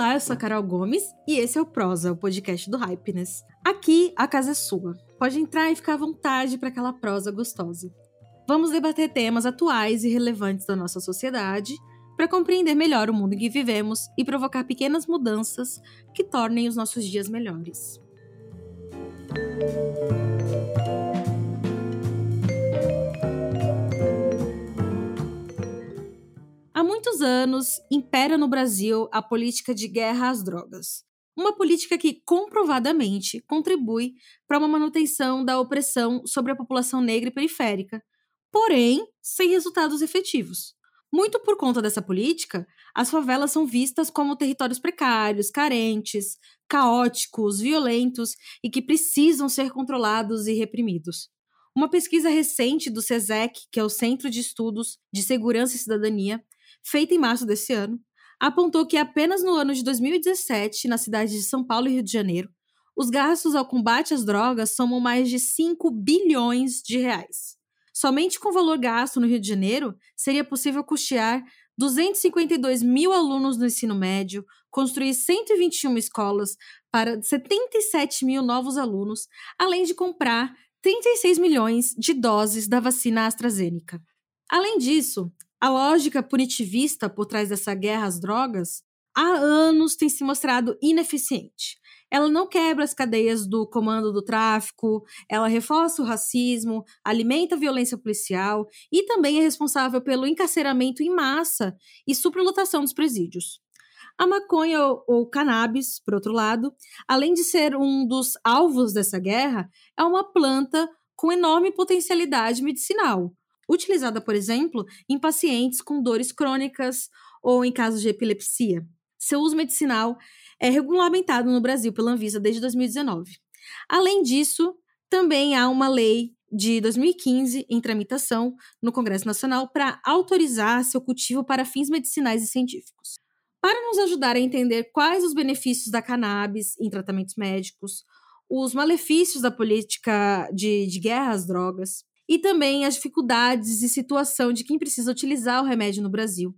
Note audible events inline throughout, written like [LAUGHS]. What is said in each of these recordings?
Olá, eu sou a Carol Gomes e esse é o Prosa, o podcast do Hypeness. Aqui a casa é sua. Pode entrar e ficar à vontade para aquela prosa gostosa. Vamos debater temas atuais e relevantes da nossa sociedade para compreender melhor o mundo em que vivemos e provocar pequenas mudanças que tornem os nossos dias melhores. Há muitos anos, impera no Brasil a política de guerra às drogas. Uma política que comprovadamente contribui para uma manutenção da opressão sobre a população negra e periférica, porém sem resultados efetivos. Muito por conta dessa política, as favelas são vistas como territórios precários, carentes, caóticos, violentos e que precisam ser controlados e reprimidos. Uma pesquisa recente do SESEC, que é o Centro de Estudos de Segurança e Cidadania, feita em março desse ano, apontou que apenas no ano de 2017, na cidade de São Paulo e Rio de Janeiro, os gastos ao combate às drogas somam mais de 5 bilhões de reais. Somente com o valor gasto no Rio de Janeiro, seria possível custear 252 mil alunos no ensino médio, construir 121 escolas para 77 mil novos alunos, além de comprar 36 milhões de doses da vacina AstraZeneca. Além disso, a lógica punitivista por trás dessa guerra às drogas há anos tem se mostrado ineficiente. Ela não quebra as cadeias do comando do tráfico, ela reforça o racismo, alimenta a violência policial e também é responsável pelo encarceramento em massa e superlotação dos presídios. A maconha ou, ou cannabis, por outro lado, além de ser um dos alvos dessa guerra, é uma planta com enorme potencialidade medicinal, utilizada, por exemplo, em pacientes com dores crônicas ou em casos de epilepsia. Seu uso medicinal é regulamentado no Brasil pela Anvisa desde 2019. Além disso, também há uma lei de 2015 em tramitação no Congresso Nacional para autorizar seu cultivo para fins medicinais e científicos. Para nos ajudar a entender quais os benefícios da cannabis em tratamentos médicos, os malefícios da política de, de guerra às drogas, e também as dificuldades e situação de quem precisa utilizar o remédio no Brasil.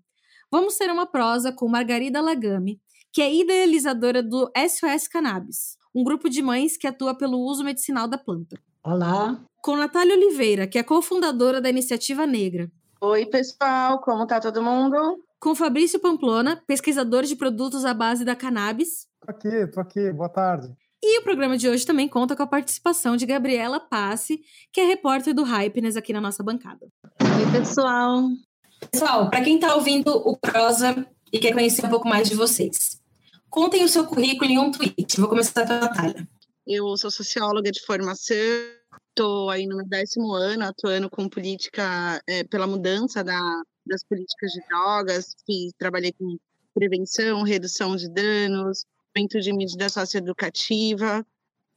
Vamos ter uma prosa com Margarida Lagame, que é idealizadora do SOS Cannabis, um grupo de mães que atua pelo uso medicinal da planta. Olá. Com Natália Oliveira, que é cofundadora da Iniciativa Negra. Oi, pessoal, como tá todo mundo? Com Fabrício Pamplona, pesquisador de produtos à base da cannabis. Tô aqui, tô aqui, boa tarde. E o programa de hoje também conta com a participação de Gabriela Passe, que é repórter do Hypeness aqui na nossa bancada. Oi, pessoal. Pessoal, para quem está ouvindo o Prosa e quer conhecer um pouco mais de vocês, contem o seu currículo em um tweet. Vou começar com a Natália. Eu sou socióloga de formação, estou aí no meu décimo ano atuando com política é, pela mudança da, das políticas de drogas, fiz, trabalhei com prevenção, redução de danos, de medida socioeducativa.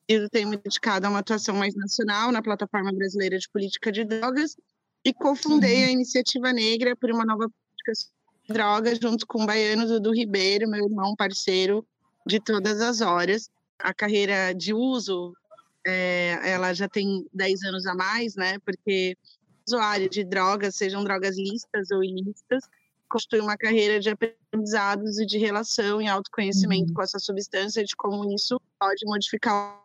Eu tenho me dedicado a uma atuação mais nacional na Plataforma Brasileira de Política de Drogas e cofundei uhum. a Iniciativa Negra por uma nova política de drogas junto com o baiano Dudu Ribeiro, meu irmão parceiro de todas as horas. A carreira de uso, é, ela já tem 10 anos a mais, né? Porque usuário de drogas, sejam drogas lícitas ou ilícitas, construir uma carreira de aprendizados e de relação e autoconhecimento uhum. com essa substância, de como isso pode modificar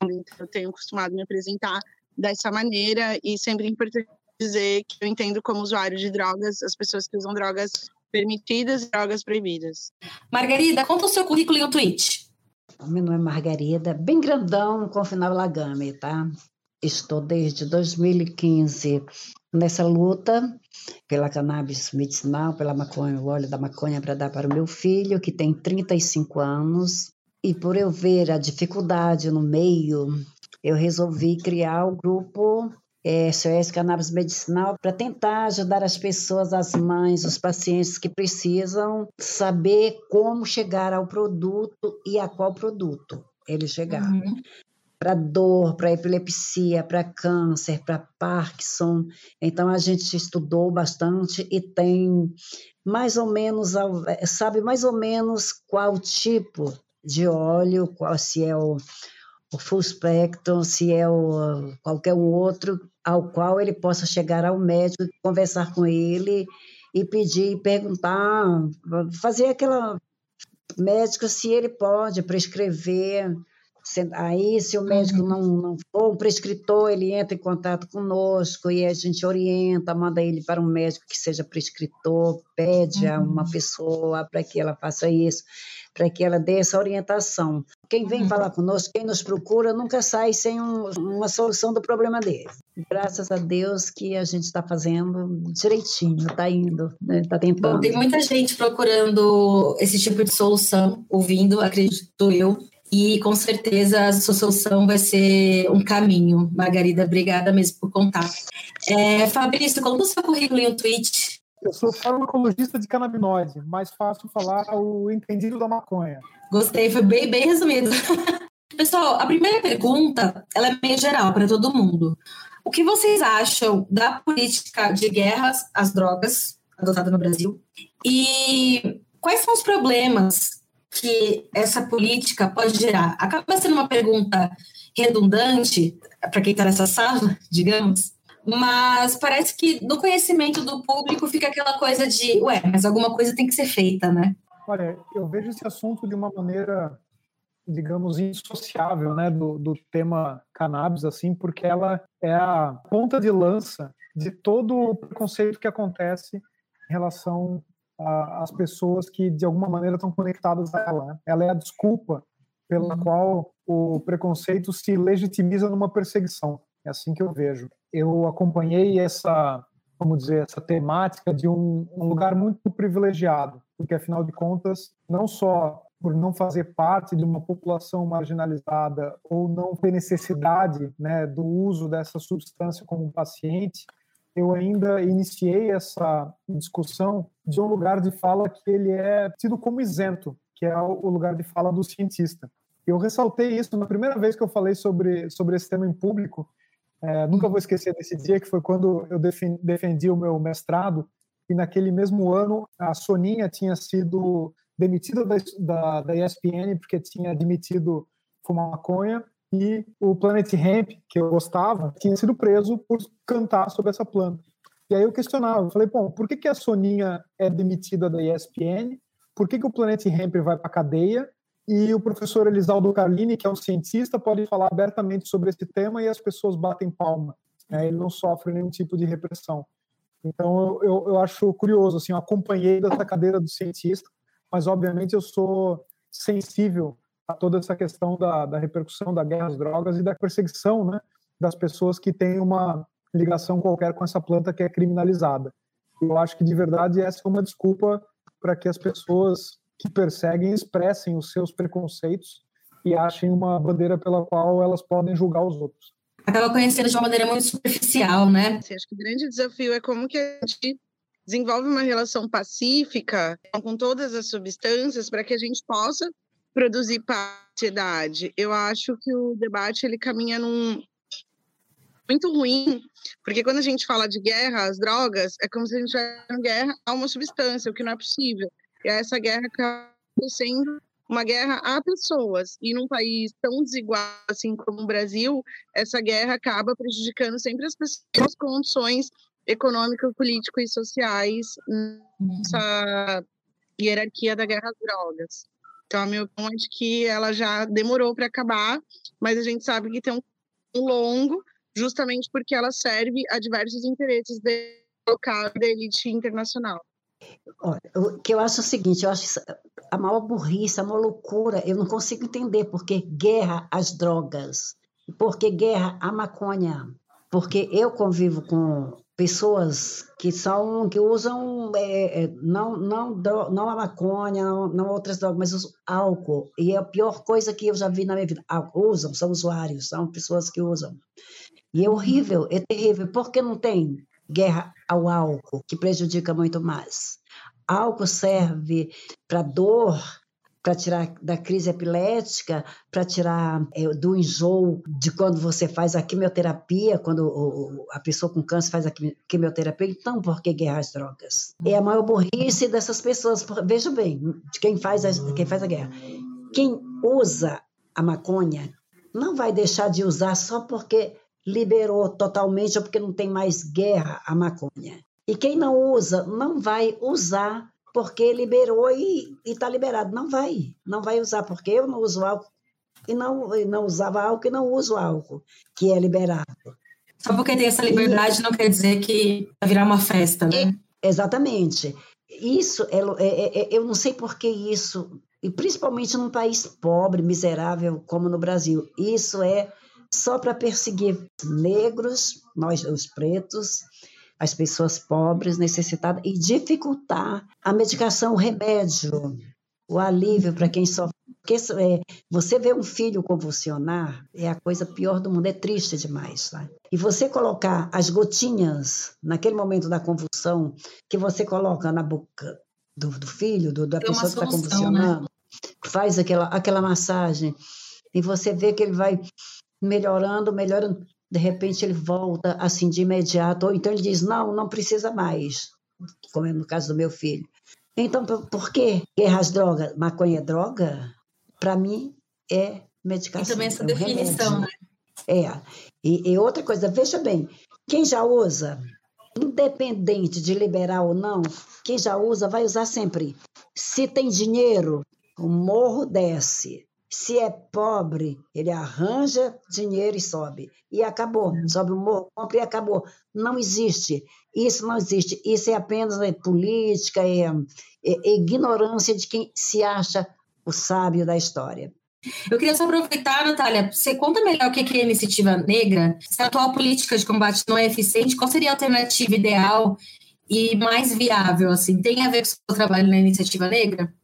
o mundo. Então, eu tenho acostumado me apresentar dessa maneira e sempre é importante dizer que eu entendo como usuário de drogas as pessoas que usam drogas permitidas e drogas proibidas. Margarida, conta o seu currículo em um tweet. Meu nome é Margarida, bem grandão, com final Lagame, tá? Estou desde 2015 nessa luta pela cannabis medicinal, pela maconha, o óleo da maconha para dar para o meu filho, que tem 35 anos. E por eu ver a dificuldade no meio, eu resolvi criar o grupo é, SOS Cannabis Medicinal para tentar ajudar as pessoas, as mães, os pacientes que precisam saber como chegar ao produto e a qual produto ele chegar. Uhum para dor, para epilepsia, para câncer, para Parkinson. Então a gente estudou bastante e tem mais ou menos sabe mais ou menos qual tipo de óleo, qual se é o, o full spectrum, se é o qualquer um outro ao qual ele possa chegar ao médico, conversar com ele e pedir, perguntar, fazer aquela médico, se ele pode prescrever Aí, se o médico uhum. não, não for um prescritor, ele entra em contato conosco e a gente orienta, manda ele para um médico que seja prescritor, pede uhum. a uma uhum. pessoa para que ela faça isso, para que ela dê essa orientação. Quem vem uhum. falar conosco, quem nos procura, nunca sai sem um, uma solução do problema dele. Graças a Deus que a gente está fazendo direitinho, está indo, está né? Tá tentando. Bom, tem muita gente procurando esse tipo de solução, ouvindo, acredito eu. E com certeza a sua solução vai ser um caminho. Margarida, obrigada mesmo por contar. É, Fabrício, conta o seu currículo em um tweet. Eu sou farmacologista de canabinoide, mais fácil falar o entendido da maconha. Gostei, foi bem, bem resumido. [LAUGHS] Pessoal, a primeira pergunta ela é meio geral para todo mundo. O que vocês acham da política de guerras às drogas adotada no Brasil? E quais são os problemas que essa política pode gerar? Acaba sendo uma pergunta redundante para quem está nessa sala, [LAUGHS] digamos, mas parece que no conhecimento do público fica aquela coisa de, ué, mas alguma coisa tem que ser feita, né? Olha, eu vejo esse assunto de uma maneira, digamos, insociável, né, do, do tema cannabis, assim, porque ela é a ponta de lança de todo o preconceito que acontece em relação as pessoas que de alguma maneira estão conectadas a ela. Né? Ela é a desculpa pela uhum. qual o preconceito se legitimiza numa perseguição. É assim que eu vejo. Eu acompanhei essa, vamos dizer, essa temática de um, um lugar muito privilegiado, porque afinal de contas, não só por não fazer parte de uma população marginalizada ou não ter necessidade né, do uso dessa substância como paciente, eu ainda iniciei essa discussão de um lugar de fala que ele é tido como isento, que é o lugar de fala do cientista. Eu ressaltei isso na primeira vez que eu falei sobre, sobre esse tema em público. É, nunca vou esquecer desse dia, que foi quando eu defendi o meu mestrado, e naquele mesmo ano a Soninha tinha sido demitida da, da, da ESPN porque tinha admitido fumar maconha, e o Planet Hemp, que eu gostava, tinha sido preso por cantar sobre essa planta. E aí eu questionava, eu falei, bom, por que, que a Soninha é demitida da ESPN? Por que, que o Planet Hemp vai para cadeia? E o professor Elisaldo Carlini, que é um cientista, pode falar abertamente sobre esse tema e as pessoas batem palma. Né? Ele não sofre nenhum tipo de repressão. Então eu, eu acho curioso, assim, eu acompanhei dessa cadeira do cientista, mas obviamente eu sou sensível a toda essa questão da, da repercussão da guerra às drogas e da perseguição né, das pessoas que têm uma ligação qualquer com essa planta que é criminalizada. Eu acho que, de verdade, essa é uma desculpa para que as pessoas que perseguem expressem os seus preconceitos e achem uma bandeira pela qual elas podem julgar os outros. Acaba conhecendo de uma maneira muito superficial, né? Acho que o grande desafio é como que a gente desenvolve uma relação pacífica com todas as substâncias para que a gente possa produzir paridade. Eu acho que o debate ele caminha num muito ruim, porque quando a gente fala de guerra às drogas, é como se a gente estivesse em guerra a uma substância, o que não é possível. E essa guerra acaba sendo uma guerra a pessoas. E num país tão desigual assim como o Brasil, essa guerra acaba prejudicando sempre as pessoas com condições econômicas, políticas e sociais nessa hierarquia da guerra às drogas. Então, a minha opinião é que ela já demorou para acabar, mas a gente sabe que tem um longo, justamente porque ela serve a diversos interesses local da elite internacional. Olha, o que eu acho é o seguinte, eu acho a maior burrice, a maior loucura, eu não consigo entender porque guerra às drogas, porque guerra à maconha, porque eu convivo com pessoas que são que usam é, é não não não a maconha não, não outras drogas mas o álcool. E é a pior coisa que eu já vi na minha vida. Usam são usuários são pessoas que usam. E é horrível é terrível. Porque não tem guerra ao álcool que prejudica muito mais? Álcool serve para dor para tirar da crise epilética, para tirar é, do enjoo de quando você faz a quimioterapia, quando o, a pessoa com câncer faz a quimioterapia. Então, por que guerra às drogas? É a maior burrice dessas pessoas. Veja bem, de quem faz a, quem faz a guerra. Quem usa a maconha não vai deixar de usar só porque liberou totalmente ou porque não tem mais guerra a maconha. E quem não usa, não vai usar porque liberou e está liberado. Não vai, não vai usar, porque eu não uso álcool e não, e não usava álcool e não uso álcool, que é liberado. Só porque tem essa liberdade e, não quer dizer que vai virar uma festa, né? É, exatamente. Isso, é, é, é, eu não sei por que isso, e principalmente num país pobre, miserável como no Brasil, isso é só para perseguir negros, nós, os pretos, as pessoas pobres, necessitadas, e dificultar a medicação, o remédio, o alívio para quem sofre. Porque é, você vê um filho convulsionar é a coisa pior do mundo, é triste demais. Tá? E você colocar as gotinhas naquele momento da convulsão, que você coloca na boca do, do filho, do, da Tem pessoa que está né? convulsionando, né? faz aquela, aquela massagem, e você vê que ele vai melhorando, melhorando de repente ele volta assim de imediato, ou então ele diz: não, não precisa mais, como é no caso do meu filho. Então, por quê? Guerra às drogas, maconha é droga? Para mim, é medicação. E também essa é um definição, remédio. né? É. E, e outra coisa, veja bem, quem já usa, independente de liberar ou não, quem já usa vai usar sempre. Se tem dinheiro, o morro desce. Se é pobre, ele arranja dinheiro e sobe. E acabou. É. Sobe o morro, compra e acabou. Não existe. Isso não existe. Isso é apenas é, política, é, é, é ignorância de quem se acha o sábio da história. Eu queria só aproveitar, Natália, você conta melhor o que é a iniciativa negra? Se a atual política de combate não é eficiente, qual seria a alternativa ideal e mais viável? Assim, tem a ver com o seu trabalho na iniciativa negra?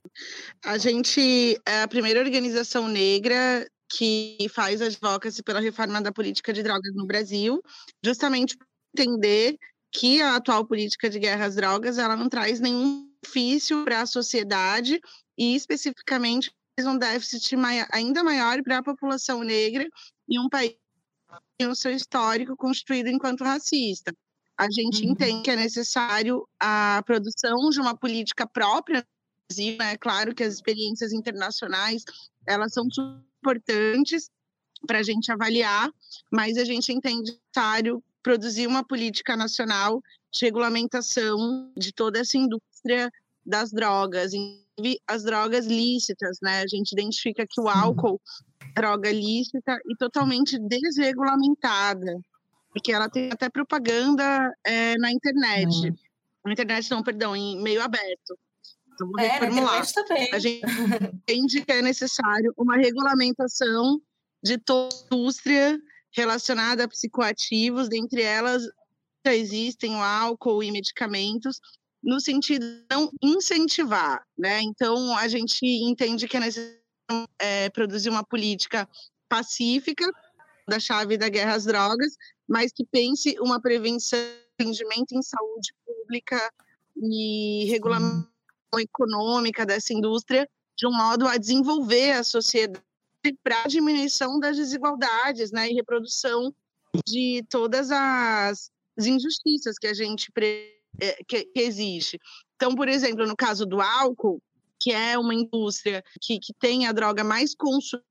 A gente é a primeira organização negra que faz advocacy pela reforma da política de drogas no Brasil, justamente para entender que a atual política de guerra às drogas ela não traz nenhum benefício para a sociedade e especificamente um déficit maior, ainda maior para a população negra em um país que tem o seu histórico construído enquanto racista. A gente uhum. entende que é necessário a produção de uma política própria Brasil, é claro que as experiências internacionais elas são importantes para a gente avaliar, mas a gente entende necessário produzir uma política nacional de regulamentação de toda essa indústria das drogas, inclusive as drogas lícitas, né? A gente identifica que o álcool é droga lícita e totalmente desregulamentada, porque ela tem até propaganda é, na internet. Hum. Na internet não, perdão, em meio aberto. Então, vou é, reformular. A gente entende que é necessário uma regulamentação de toda a indústria relacionada a psicoativos, dentre elas já existem o álcool e medicamentos, no sentido de não incentivar, né? Então, a gente entende que é necessário é, produzir uma política pacífica da chave da guerra às drogas, mas que pense uma prevenção, atendimento em saúde pública e regulamentação econômica dessa indústria de um modo a desenvolver a sociedade para a diminuição das desigualdades né, e reprodução de todas as, injustiças que a gente é, que, que existe. Então, por exemplo, no caso do álcool, que é uma indústria que, que tem a droga mais consumida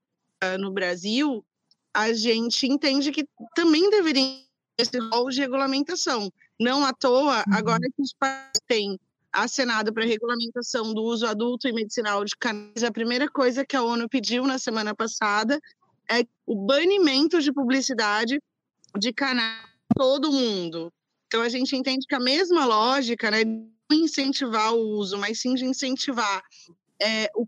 no Brasil, a gente entende que também deveria esse rol de regulamentação. Não à toa, uhum. agora que os países têm a Senado para regulamentação do uso adulto e medicinal de cannabis, a primeira coisa que a ONU pediu na semana passada é o banimento de publicidade de cannabis todo mundo. Então a gente entende que a mesma lógica, né, de incentivar o uso, mas sim de incentivar é, o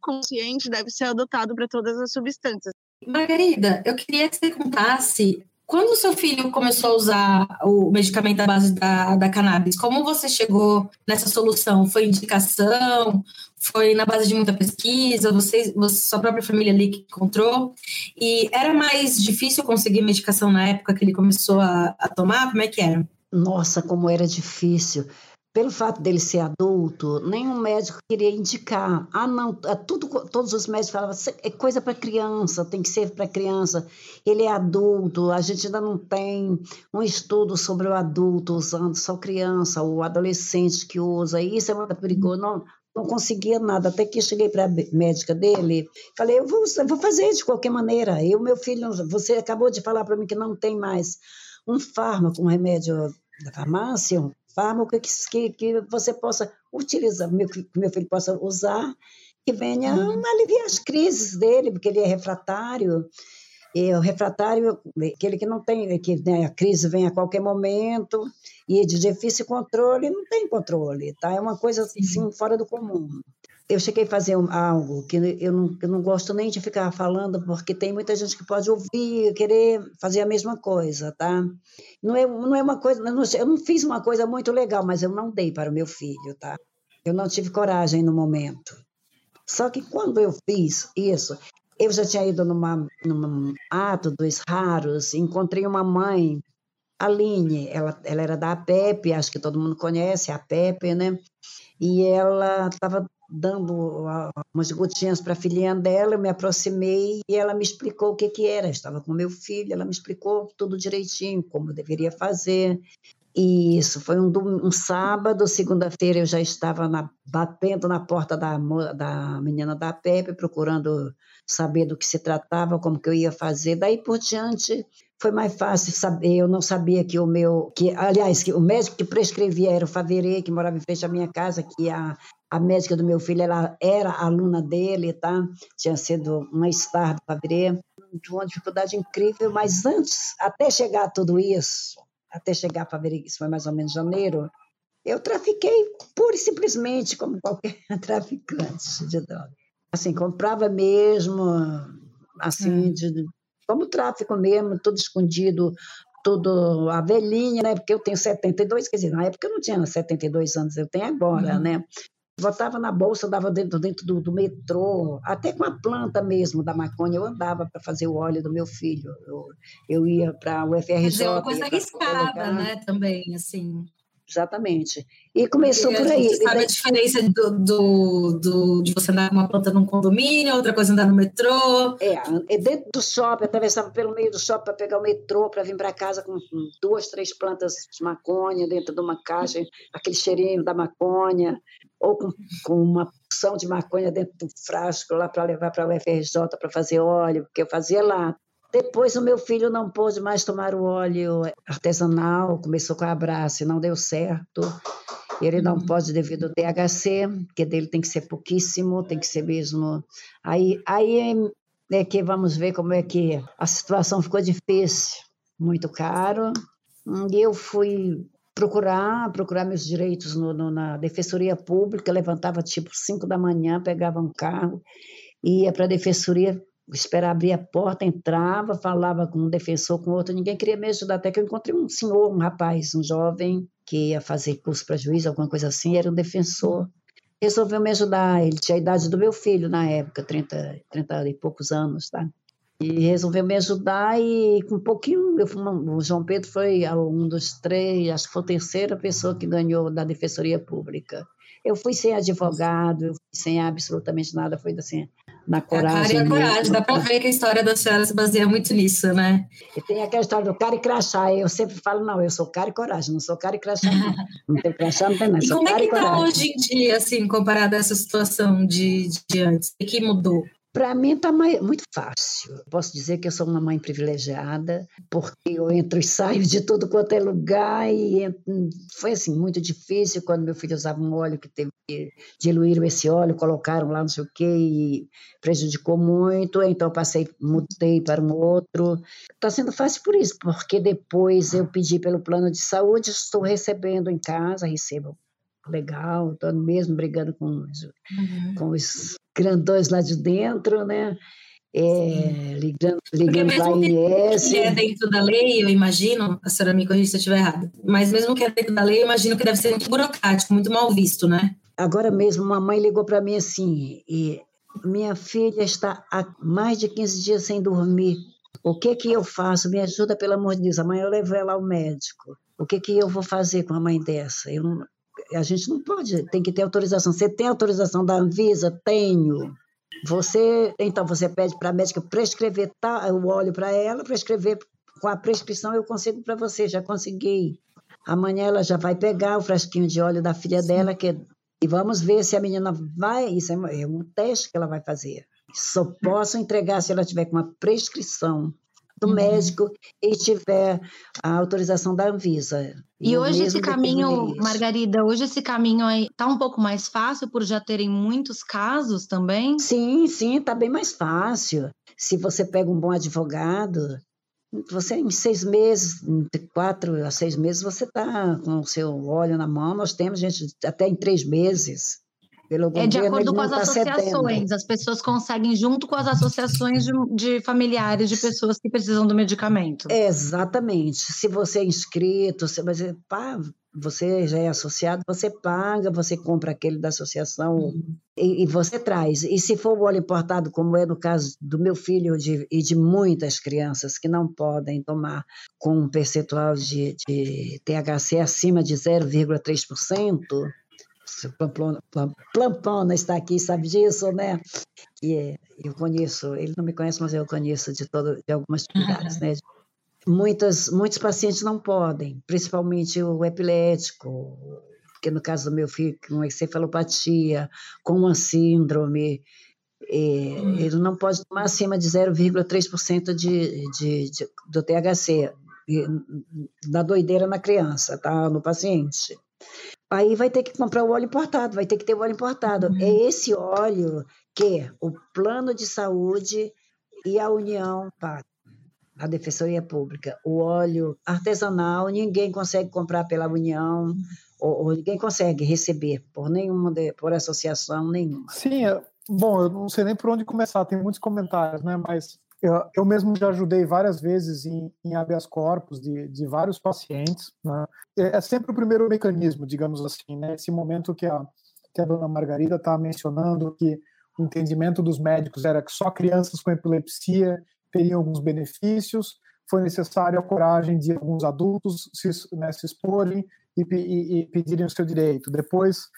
consciente deve ser adotado para todas as substâncias. Margarida, eu queria que você contasse quando o seu filho começou a usar o medicamento à base da, da cannabis, como você chegou nessa solução? Foi indicação? Foi na base de muita pesquisa? Você, você, sua própria família ali que encontrou? E era mais difícil conseguir medicação na época que ele começou a, a tomar? Como é que era? Nossa, como era difícil pelo fato dele ser adulto, nenhum médico queria indicar. Ah, não, é tudo, todos os médicos falavam, é coisa para criança, tem que ser para criança. Ele é adulto, a gente ainda não tem um estudo sobre o adulto usando só criança, ou adolescente que usa, isso é muito perigoso. Não, não conseguia nada, até que cheguei para a médica dele, falei, eu vou, eu vou fazer de qualquer maneira. Eu, meu filho, você acabou de falar para mim que não tem mais um fármaco, um remédio da farmácia, fármaco que, que você possa utilizar, meu, que meu filho possa usar, que venha uhum. aliviar as crises dele, porque ele é refratário. E o refratário, aquele que não tem, que né, a crise vem a qualquer momento, e de difícil controle, não tem controle, tá? É uma coisa assim, fora do comum eu cheguei a fazer algo que eu não, eu não gosto nem de ficar falando, porque tem muita gente que pode ouvir querer fazer a mesma coisa, tá? Não é, não é uma coisa, eu não, eu não fiz uma coisa muito legal, mas eu não dei para o meu filho, tá? Eu não tive coragem no momento. Só que quando eu fiz isso, eu já tinha ido numa, num ato dos raros, encontrei uma mãe, Aline, ela, ela era da APEP, acho que todo mundo conhece a APEP, né? E ela estava dando umas gotinhas para a filhinha dela, eu me aproximei e ela me explicou o que que era. Eu estava com meu filho, ela me explicou tudo direitinho, como eu deveria fazer. E isso foi um, um sábado, segunda-feira eu já estava na, batendo na porta da, da menina da Pepe, procurando saber do que se tratava, como que eu ia fazer. Daí por diante foi mais fácil saber. Eu não sabia que o meu, que aliás, que o médico que prescrevia era o Faverê, que morava em frente à minha casa, que a a médica do meu filho ela era aluna dele, tá? Tinha sido uma star do Fabré, uma dificuldade incrível, mas antes, até chegar a tudo isso, até chegar a Fabré, isso foi mais ou menos janeiro, eu trafiquei pura e simplesmente como qualquer [LAUGHS] traficante de droga. Assim, comprava mesmo, assim, hum. de, como tráfico mesmo, tudo escondido, tudo a velhinha, né? Porque eu tenho 72, quer dizer, na época eu não tinha 72 anos, eu tenho agora, uhum. né? Botava na bolsa, dava dentro, dentro do, do, metrô, até com a planta mesmo da maconha, eu andava para fazer o óleo do meu filho. Eu, eu ia para o FRJ. Quer uma coisa arriscada, né, também, assim. Exatamente. E começou por aí. Sabe daí... a diferença do, do, do, de você andar com uma planta num condomínio, outra coisa andar no metrô? É, é dentro do shopping, atravessava pelo meio do shopping para pegar o metrô, para vir para casa com duas, três plantas de maconha dentro de uma caixa, aquele cheirinho da maconha ou com, com uma porção de maconha dentro do frasco lá para levar para o UFRJ para fazer óleo, porque eu fazia lá. Depois o meu filho não pôde mais tomar o óleo artesanal, começou com a Abraço e não deu certo. Ele não uhum. pode devido ao THC, que dele tem que ser pouquíssimo, tem que ser mesmo. Aí, aí é que vamos ver como é que a situação ficou difícil, muito caro. E eu fui procurar, procurar meus direitos no, no, na defensoria pública, levantava tipo 5 da manhã, pegava um carro, ia para a defensoria, esperar abrir a porta, entrava, falava com um defensor, com outro, ninguém queria me ajudar, até que eu encontrei um senhor, um rapaz, um jovem, que ia fazer curso para juiz, alguma coisa assim, era um defensor, resolveu me ajudar, ele tinha a idade do meu filho na época, 30, 30 e poucos anos, tá? E resolveu me ajudar e com um pouquinho, eu, o João Pedro foi um dos três, acho que foi a terceira pessoa que ganhou da Defensoria Pública. Eu fui sem advogado, eu fui sem absolutamente nada, foi assim, na coragem. A cara e a coragem, dá para ver que a história da senhora se baseia muito nisso, né? E tem aquela história do cara e crachá, eu sempre falo, não, eu sou cara e coragem, não sou cara e crachá, não. Não tem crachá, não tem nada, [LAUGHS] e como é que está hoje em dia, assim, comparado a essa situação de, de antes? O que mudou? Para mim está muito fácil. Posso dizer que eu sou uma mãe privilegiada, porque eu entro e saio de todo quanto é lugar e foi assim muito difícil quando meu filho usava um óleo que teve que diluir esse óleo, colocaram lá não sei o quê e prejudicou muito, então passei, mudei para um outro. Está sendo fácil por isso, porque depois eu pedi pelo plano de saúde, estou recebendo em casa, recebo legal, estou mesmo brigando com os, uhum. com os grandões lá de dentro, né? É, ligando ligando para a INS. Que é dentro da lei, eu imagino, a senhora me corrija se eu estiver errada, mas mesmo que é dentro da lei, eu imagino que deve ser muito burocrático, muito mal visto, né? Agora mesmo, uma mãe ligou para mim assim, e minha filha está há mais de 15 dias sem dormir. O que que eu faço? Me ajuda, pelo amor de Deus. Amanhã eu levo ela ao médico. O que que eu vou fazer com uma mãe dessa? Eu não, a gente não pode, tem que ter autorização. Você tem autorização da Anvisa? Tenho. Você, então, você pede para a médica prescrever tá, o óleo para ela, prescrever com a prescrição eu consigo para você, já consegui. Amanhã ela já vai pegar o frasquinho de óleo da filha Sim. dela, que, e vamos ver se a menina vai, isso é, é um teste que ela vai fazer. Só posso entregar se ela tiver com uma prescrição do uhum. médico e tiver a autorização da Anvisa. E hoje esse caminho, Margarida, hoje esse caminho aí tá um pouco mais fácil por já terem muitos casos também? Sim, sim, está bem mais fácil. Se você pega um bom advogado, você em seis meses, de quatro a seis meses, você está com o seu óleo na mão. Nós temos gente até em três meses. Pelo é de acordo com as tá associações. As pessoas conseguem, junto com as associações de, de, familiares de pessoas que precisam do medicamento. Exatamente. Se você é inscrito, se você, pá, você já é associado, você paga, você compra aquele da associação uhum. e, e, você traz. E se for o óleo importado, como é no caso do meu filho de, e de muitas crianças que não podem tomar com um percentual de, de THC acima de 0,3%, Pamplona, Pamplona está aqui, sabe disso, né? E eu conheço, ele não me conhece, mas eu conheço de, todo, de algumas atividades, né? Muitas, muitos pacientes não podem, principalmente o epilético, porque no caso do meu filho, com encefalopatia, com uma síndrome, hum. ele não pode tomar acima de 0,3% de, de, de, do THC, da doideira na criança, tá? No paciente aí vai ter que comprar o óleo importado, vai ter que ter o óleo importado. Uhum. É esse óleo que o plano de saúde e a União pagam. A Defensoria Pública. O óleo artesanal, ninguém consegue comprar pela União, ou, ou ninguém consegue receber por nenhuma, de, por associação nenhuma. Sim, é, bom, eu não sei nem por onde começar, tem muitos comentários, né? Mas eu, eu mesmo já ajudei várias vezes em, em habeas corpus de, de vários pacientes. Né? É, é, sempre o primeiro mecanismo, digamos assim, né? Esse momento que a, que a dona Margarida está mencionando que o entendimento dos médicos era que só crianças com epilepsia teriam alguns benefícios, foi necessário a coragem de alguns adultos se, né, se exporem e, e, e pedirem o seu direito. Depois,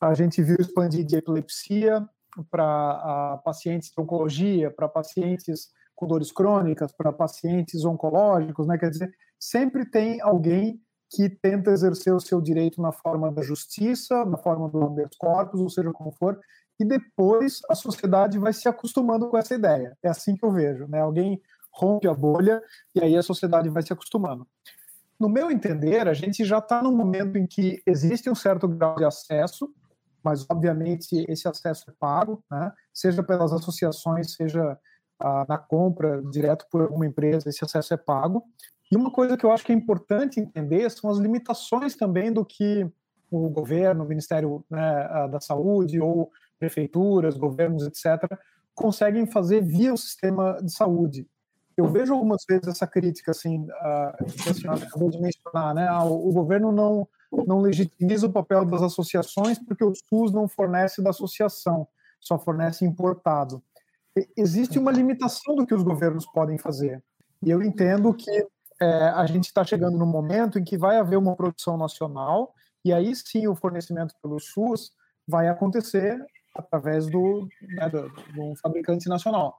a gente viu expandir de epilepsia para pacientes de oncologia, para pacientes com dores crônicas, para pacientes oncológicos, né? Quer dizer, sempre tem alguém que tenta exercer o seu direito na forma da justiça, na forma do habeas corpus, ou seja como for, e depois a sociedade vai se acostumando com essa ideia. É assim que eu vejo, né? Alguém rompe a bolha e aí a sociedade vai se acostumando. No meu entender, a gente já está num momento em que existe um certo grau de acesso, mas obviamente esse acesso é pago, né? seja pelas associações, seja na compra direto por alguma empresa, esse acesso é pago. E uma coisa que eu acho que é importante entender são as limitações também do que o governo, o Ministério né, da Saúde ou prefeituras, governos, etc., conseguem fazer via o sistema de saúde. Eu vejo algumas vezes essa crítica, assim, que a senhora acabou de mencionar, né? Ah, o governo não, não legitimiza o papel das associações porque o SUS não fornece da associação, só fornece importado existe uma limitação do que os governos podem fazer. E eu entendo que é, a gente está chegando num momento em que vai haver uma produção nacional, e aí sim o fornecimento pelo SUS vai acontecer através do, né, do, do fabricante nacional.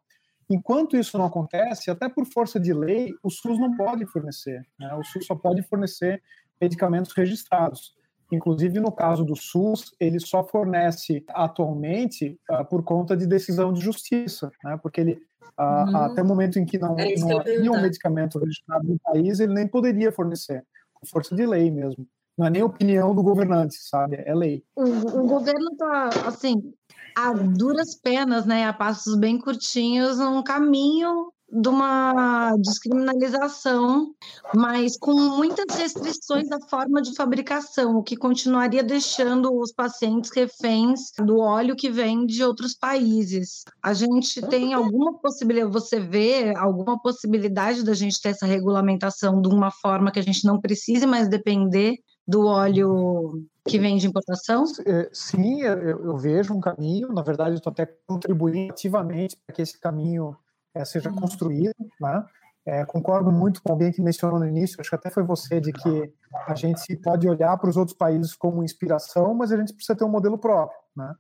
Enquanto isso não acontece, até por força de lei, o SUS não pode fornecer. Né? O SUS só pode fornecer medicamentos registrados. Inclusive, no caso do SUS, ele só fornece atualmente uh, por conta de decisão de justiça, né? porque ele, uh, uhum. até o momento em que não, é não havia um medicamento registrado no país, ele nem poderia fornecer, com força de lei mesmo. Não é nem opinião do governante, sabe? É lei. O, o governo está, assim, a duras penas, né, a passos bem curtinhos, num caminho de uma descriminalização, mas com muitas restrições da forma de fabricação, o que continuaria deixando os pacientes reféns do óleo que vem de outros países. A gente tem alguma possibilidade, você vê alguma possibilidade da gente ter essa regulamentação de uma forma que a gente não precise mais depender do óleo que vem de importação? É, sim, eu, eu vejo um caminho. Na verdade, estou até contribuindo ativamente para que esse caminho é, seja uhum. construído. Né? É, concordo muito com alguém que mencionou no início, acho que até foi você, de que a gente pode olhar para os outros países como inspiração, mas a gente precisa ter um modelo próprio. Né?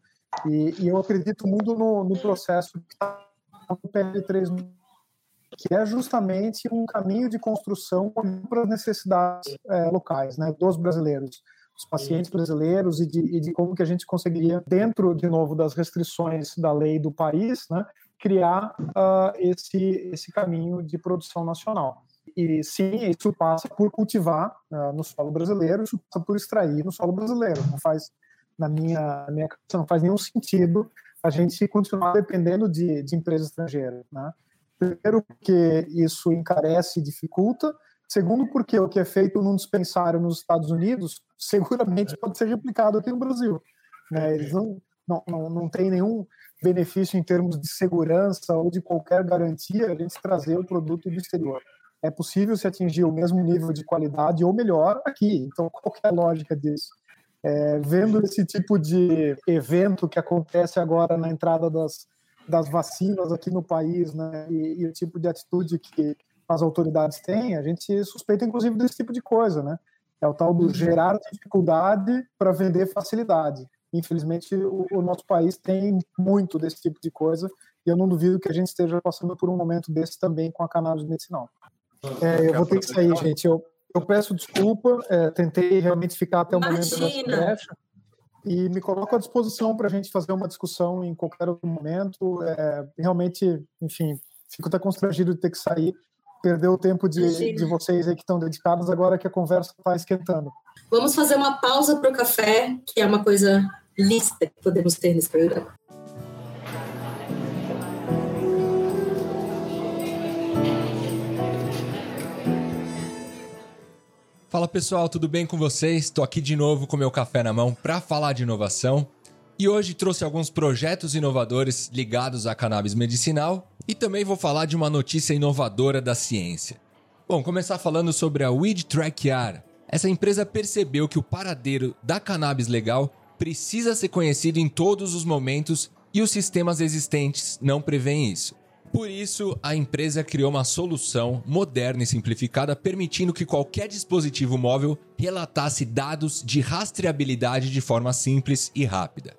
E, e eu acredito muito no, no processo que está no PL3, que é justamente um caminho de construção para as necessidades é, locais né, dos brasileiros os pacientes brasileiros e de, e de, como que a gente conseguiria, dentro, de novo, das restrições da lei do país, né, criar uh, esse, esse caminho de produção nacional. E sim, isso passa por cultivar uh, no solo brasileiro, isso passa por extrair no solo brasileiro. Não faz, na minha, minha cabeça, não faz nenhum sentido a gente continuar dependendo de, de empresas estrangeiras. Né? Primeiro, porque isso encarece e dificulta. Segundo, porque o que é feito num dispensário nos Estados Unidos seguramente pode ser replicado aqui no Brasil. Né? Eles não, não, não, não têm nenhum benefício em termos de segurança ou de qualquer garantia a gente trazer o produto do exterior. É possível se atingir o mesmo nível de qualidade ou melhor aqui. Então, [LAUGHS] qual é a lógica disso? É, vendo esse tipo de evento que acontece agora na entrada das, das vacinas aqui no país, né, e, e, o tipo de atitude que as autoridades têm, a gente suspeita inclusive desse tipo de coisa, né? É o tal do gerar dificuldade para vender facilidade. Infelizmente, o, o, nosso país tem muito desse tipo de coisa e eu não duvido que a gente esteja passando por um momento desse também com a cannabis medicinal. É, eu vou ter que sair, gente. Eu, eu peço desculpa, é, tentei realmente ficar até o momento da brecha e me coloco à disposição para a gente fazer uma discussão em qualquer outro momento. É, realmente, enfim, fico até constrangido de ter que sair, perder o tempo de, de vocês aí que estão dedicados agora que a conversa está esquentando. Vamos fazer uma pausa para o café, que é uma coisa lista que podemos ter nesse programa. Fala pessoal, tudo bem com vocês? Estou aqui de novo com meu café na mão para falar de inovação. E hoje trouxe alguns projetos inovadores ligados à cannabis medicinal e também vou falar de uma notícia inovadora da ciência. Bom, começar falando sobre a Weed Track. Essa empresa percebeu que o paradeiro da cannabis legal precisa ser conhecido em todos os momentos e os sistemas existentes não prevêem isso. Por isso, a empresa criou uma solução moderna e simplificada permitindo que qualquer dispositivo móvel relatasse dados de rastreabilidade de forma simples e rápida.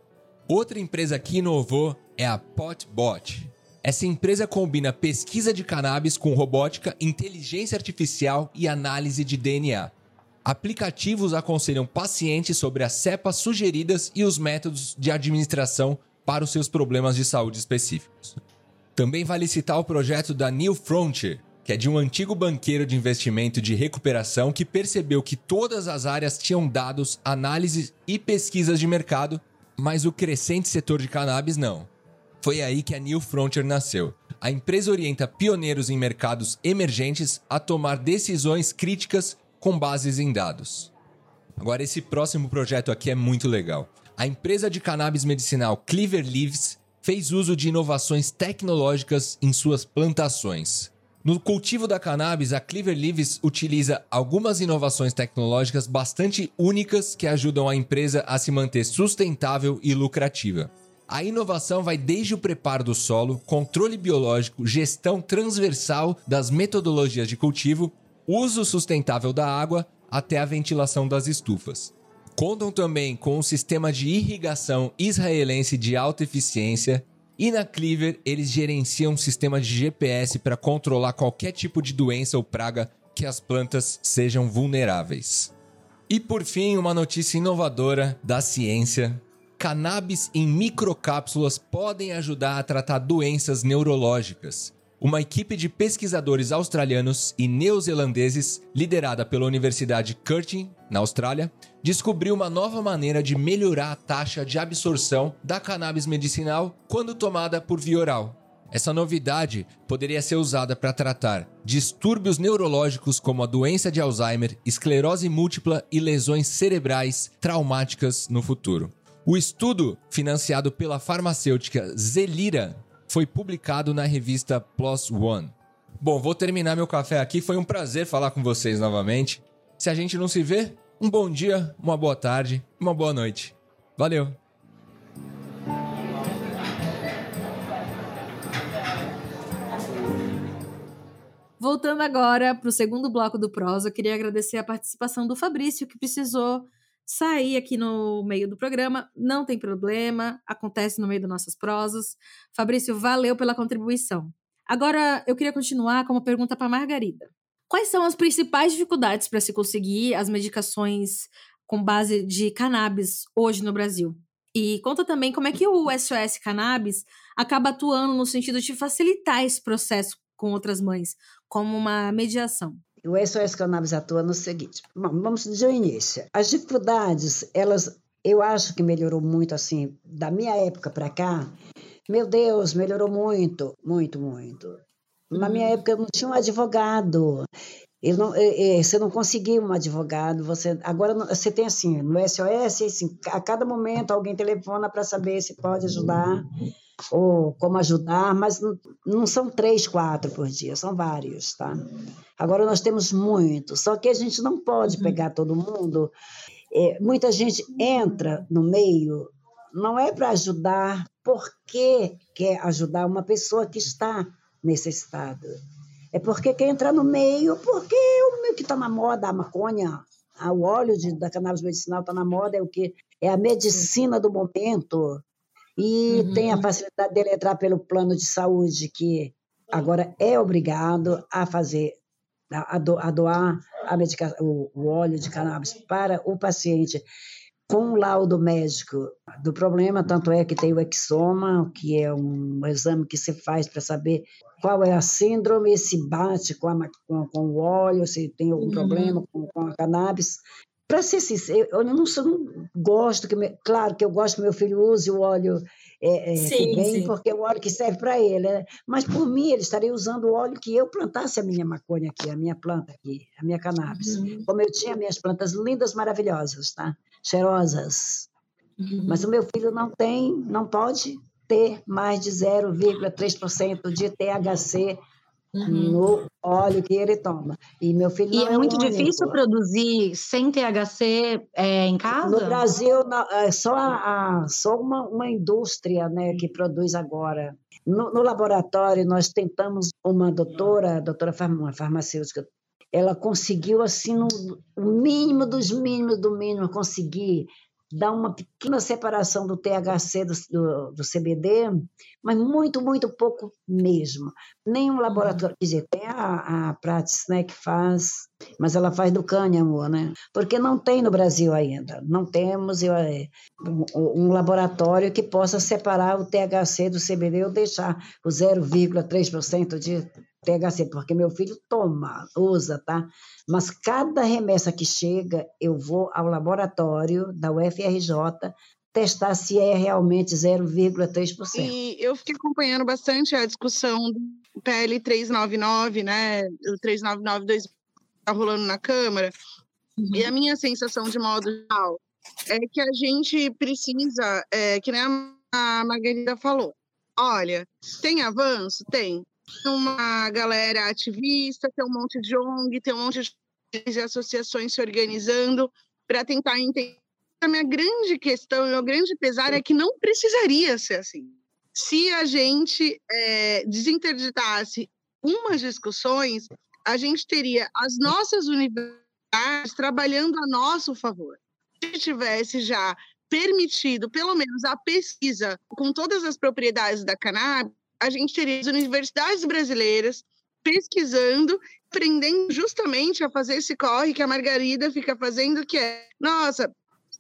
Outra empresa que inovou é a Potbot. Essa empresa combina pesquisa de cannabis com robótica, inteligência artificial e análise de DNA. Aplicativos aconselham pacientes sobre as cepas sugeridas e os métodos de administração para os seus problemas de saúde específicos. Também vale citar o projeto da New Frontier, que é de um antigo banqueiro de investimento de recuperação que percebeu que todas as áreas tinham dados, análises e pesquisas de mercado, mas o crescente setor de cannabis não. Foi aí que a New Frontier nasceu. A empresa orienta pioneiros em mercados emergentes a tomar decisões críticas com bases em dados. Agora, esse próximo projeto aqui é muito legal. A empresa de cannabis medicinal Cleaver Leaves fez uso de inovações tecnológicas em suas plantações. No cultivo da cannabis, a Cleaver Leaves utiliza algumas inovações tecnológicas bastante únicas que ajudam a empresa a se manter sustentável e lucrativa. A inovação vai desde o preparo do solo, controle biológico, gestão transversal das metodologias de cultivo, uso sustentável da água, até a ventilação das estufas. Contam também com um sistema de irrigação israelense de alta eficiência e na Cleaver eles gerenciam um sistema de GPS para controlar qualquer tipo de doença ou praga que as plantas sejam vulneráveis. E por fim, uma notícia inovadora da ciência. Cannabis em microcápsulas podem ajudar a tratar doenças neurológicas uma equipe de pesquisadores australianos e neozelandeses, liderada pela Universidade Curtin, na Austrália, descobriu uma nova maneira de melhorar a taxa de absorção da cannabis medicinal quando tomada por via oral. Essa novidade poderia ser usada para tratar distúrbios neurológicos como a doença de Alzheimer, esclerose múltipla e lesões cerebrais traumáticas no futuro. O estudo, financiado pela farmacêutica Zelira, foi publicado na revista Plus One. Bom, vou terminar meu café aqui. Foi um prazer falar com vocês novamente. Se a gente não se vê, um bom dia, uma boa tarde, uma boa noite. Valeu! Voltando agora para o segundo bloco do Prosa, eu queria agradecer a participação do Fabrício, que precisou sair aqui no meio do programa, não tem problema, acontece no meio das nossas prosas. Fabrício, valeu pela contribuição. Agora, eu queria continuar com uma pergunta para Margarida. Quais são as principais dificuldades para se conseguir as medicações com base de cannabis hoje no Brasil? E conta também como é que o SOS Cannabis acaba atuando no sentido de facilitar esse processo com outras mães, como uma mediação. O SOS Cannabis atua no seguinte: bom, vamos de início. As dificuldades, elas, eu acho que melhorou muito assim, da minha época para cá. Meu Deus, melhorou muito, muito, muito. Na minha época eu não tinha um advogado. Eu não, é, é, você não conseguia um advogado. Você agora você tem assim no SOS, assim, a cada momento alguém telefona para saber se pode ajudar ou como ajudar, mas não, são três, quatro por dia, são vários, tá? Agora nós temos muitos, só que a gente não pode uhum. pegar todo mundo. É, muita gente entra no meio, não é para ajudar porque quer ajudar uma pessoa que está necessitada. É porque quer entrar no meio, porque o meio que está na moda, a maconha, o óleo de, da cannabis medicinal está na moda, é o que? É a medicina do momento. E uhum. tem a facilidade dele entrar pelo plano de saúde, que agora é obrigado a fazer, a, a doar a medicação, o, o óleo de cannabis para o paciente com o laudo médico do problema, tanto é que tem o exoma, que é um exame que se faz para saber qual é a síndrome, se bate com, a, com, com o óleo, se tem algum uhum. problema com, com a cannabis. Para ser sincero, eu não, sou, não gosto, que, claro que eu gosto que meu filho use o óleo é, é, sim, bem, sim. porque é o óleo que serve para ele. Né? Mas por mim, ele estaria usando o óleo que eu plantasse a minha maconha aqui, a minha planta aqui, a minha cannabis. Uhum. Como eu tinha minhas plantas lindas, maravilhosas, tá? cheirosas. Uhum. Mas o meu filho não tem, não pode ter mais de 0,3% de THC uhum. no óleo que ele toma. E meu filho E é, é muito difícil produzir sem THC é, em casa? No Brasil, é só, a, só uma, uma indústria né, que produz agora. No, no laboratório, nós tentamos uma doutora, doutora uma farmacêutica, ela conseguiu, assim, no, no mínimo dos mínimos do mínimo, conseguir dá uma pequena separação do THC do, do, do, CBD, mas muito, muito pouco mesmo. Nenhum laboratório, quer dizer, tem a, a né, que faz, mas ela faz do cânhamo, né? Porque não tem no Brasil ainda, não temos eu, é, um, um laboratório que possa separar o THC do CBD ou deixar o 0,3% de THC, porque meu filho toma, usa, tá? Mas cada remessa que chega, eu vou ao laboratório da UFRJ testar se é realmente 0,3%. E eu fiquei acompanhando bastante a discussão do PL 399, né? O 399 está rolando na Câmara. Uhum. E a minha sensação, de modo geral, é que a gente precisa, é, que nem a Margarida falou, olha, tem avanço? Tem uma galera ativista, tem um monte de ONG, tem um monte de associações se organizando para tentar entender. A minha grande questão, meu grande pesar é que não precisaria ser assim. Se a gente é, desinterditasse umas discussões, a gente teria as nossas universidades trabalhando a nosso favor. Se tivesse já permitido, pelo menos, a pesquisa com todas as propriedades da cannabis, a gente teria as universidades brasileiras pesquisando, aprendendo justamente a fazer esse corre que a Margarida fica fazendo, que é, nossa,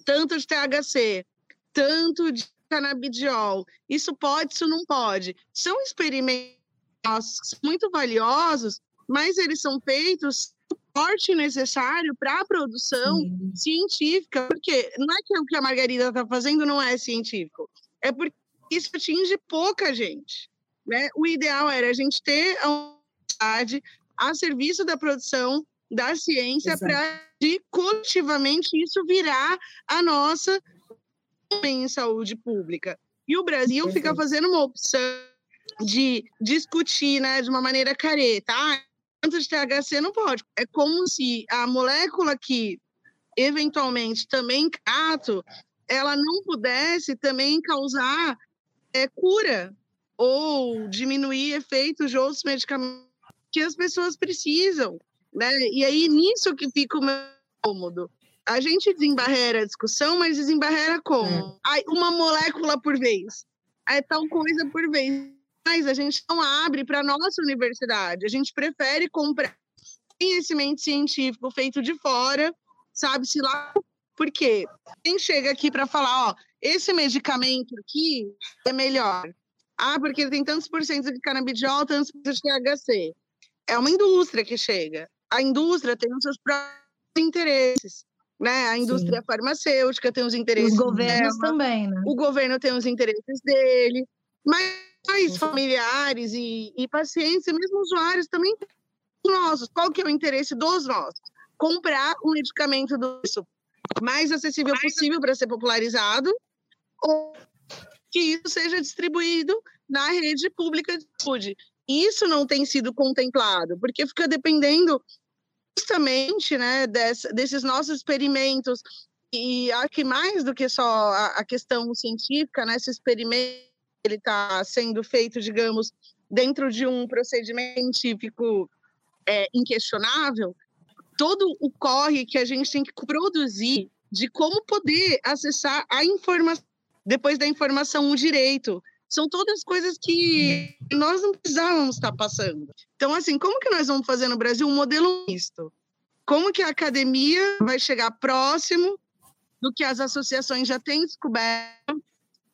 tanto de THC, tanto de canabidiol, isso pode, isso não pode. São experimentos muito valiosos, mas eles são feitos suporte necessário para a produção científica, porque não é que o que a Margarida está fazendo não é científico, é porque isso atinge pouca gente. Né? O ideal era a gente ter a universidade a serviço da produção da ciência para de coletivamente isso virar a nossa em saúde pública. E o Brasil fica fazendo uma opção de discutir, né, de uma maneira careta. Ah, tanto de THC não pode. É como se a molécula que eventualmente também cato, ela não pudesse também causar é, cura ou diminuir efeitos de outros medicamentos que as pessoas precisam, né? E aí nisso que fica o meu cômodo. A gente desembarrera a discussão, mas desembarrera como? É. uma molécula por vez. É tal coisa por vez. Mas a gente não abre para a nossa universidade. A gente prefere comprar conhecimento científico feito de fora, sabe-se lá. Por quê? Quem chega aqui para falar, ó, esse medicamento aqui é melhor. Ah, porque ele tem tantos por cento de canabidiol, tantos por cento de THC. É uma indústria que chega. A indústria tem os seus próprios interesses. Né? A indústria Sim. farmacêutica tem os interesses. Os governos dela, também, né? O governo tem os interesses dele. Mas familiares e, e pacientes, e mesmo usuários, também nossos. Qual que é o interesse dos nossos? Comprar um medicamento disso mais acessível possível para ser popularizado, ou que isso seja distribuído na rede pública de saúde. Isso não tem sido contemplado, porque fica dependendo justamente né, desse, desses nossos experimentos. E que mais do que só a, a questão científica, né, esse experimento ele está sendo feito, digamos, dentro de um procedimento científico é, inquestionável, todo o corre que a gente tem que produzir de como poder acessar a informação, depois da informação, o direito. São todas coisas que nós não precisávamos estar passando. Então, assim, como que nós vamos fazer no Brasil um modelo misto? Como que a academia vai chegar próximo do que as associações já têm descoberto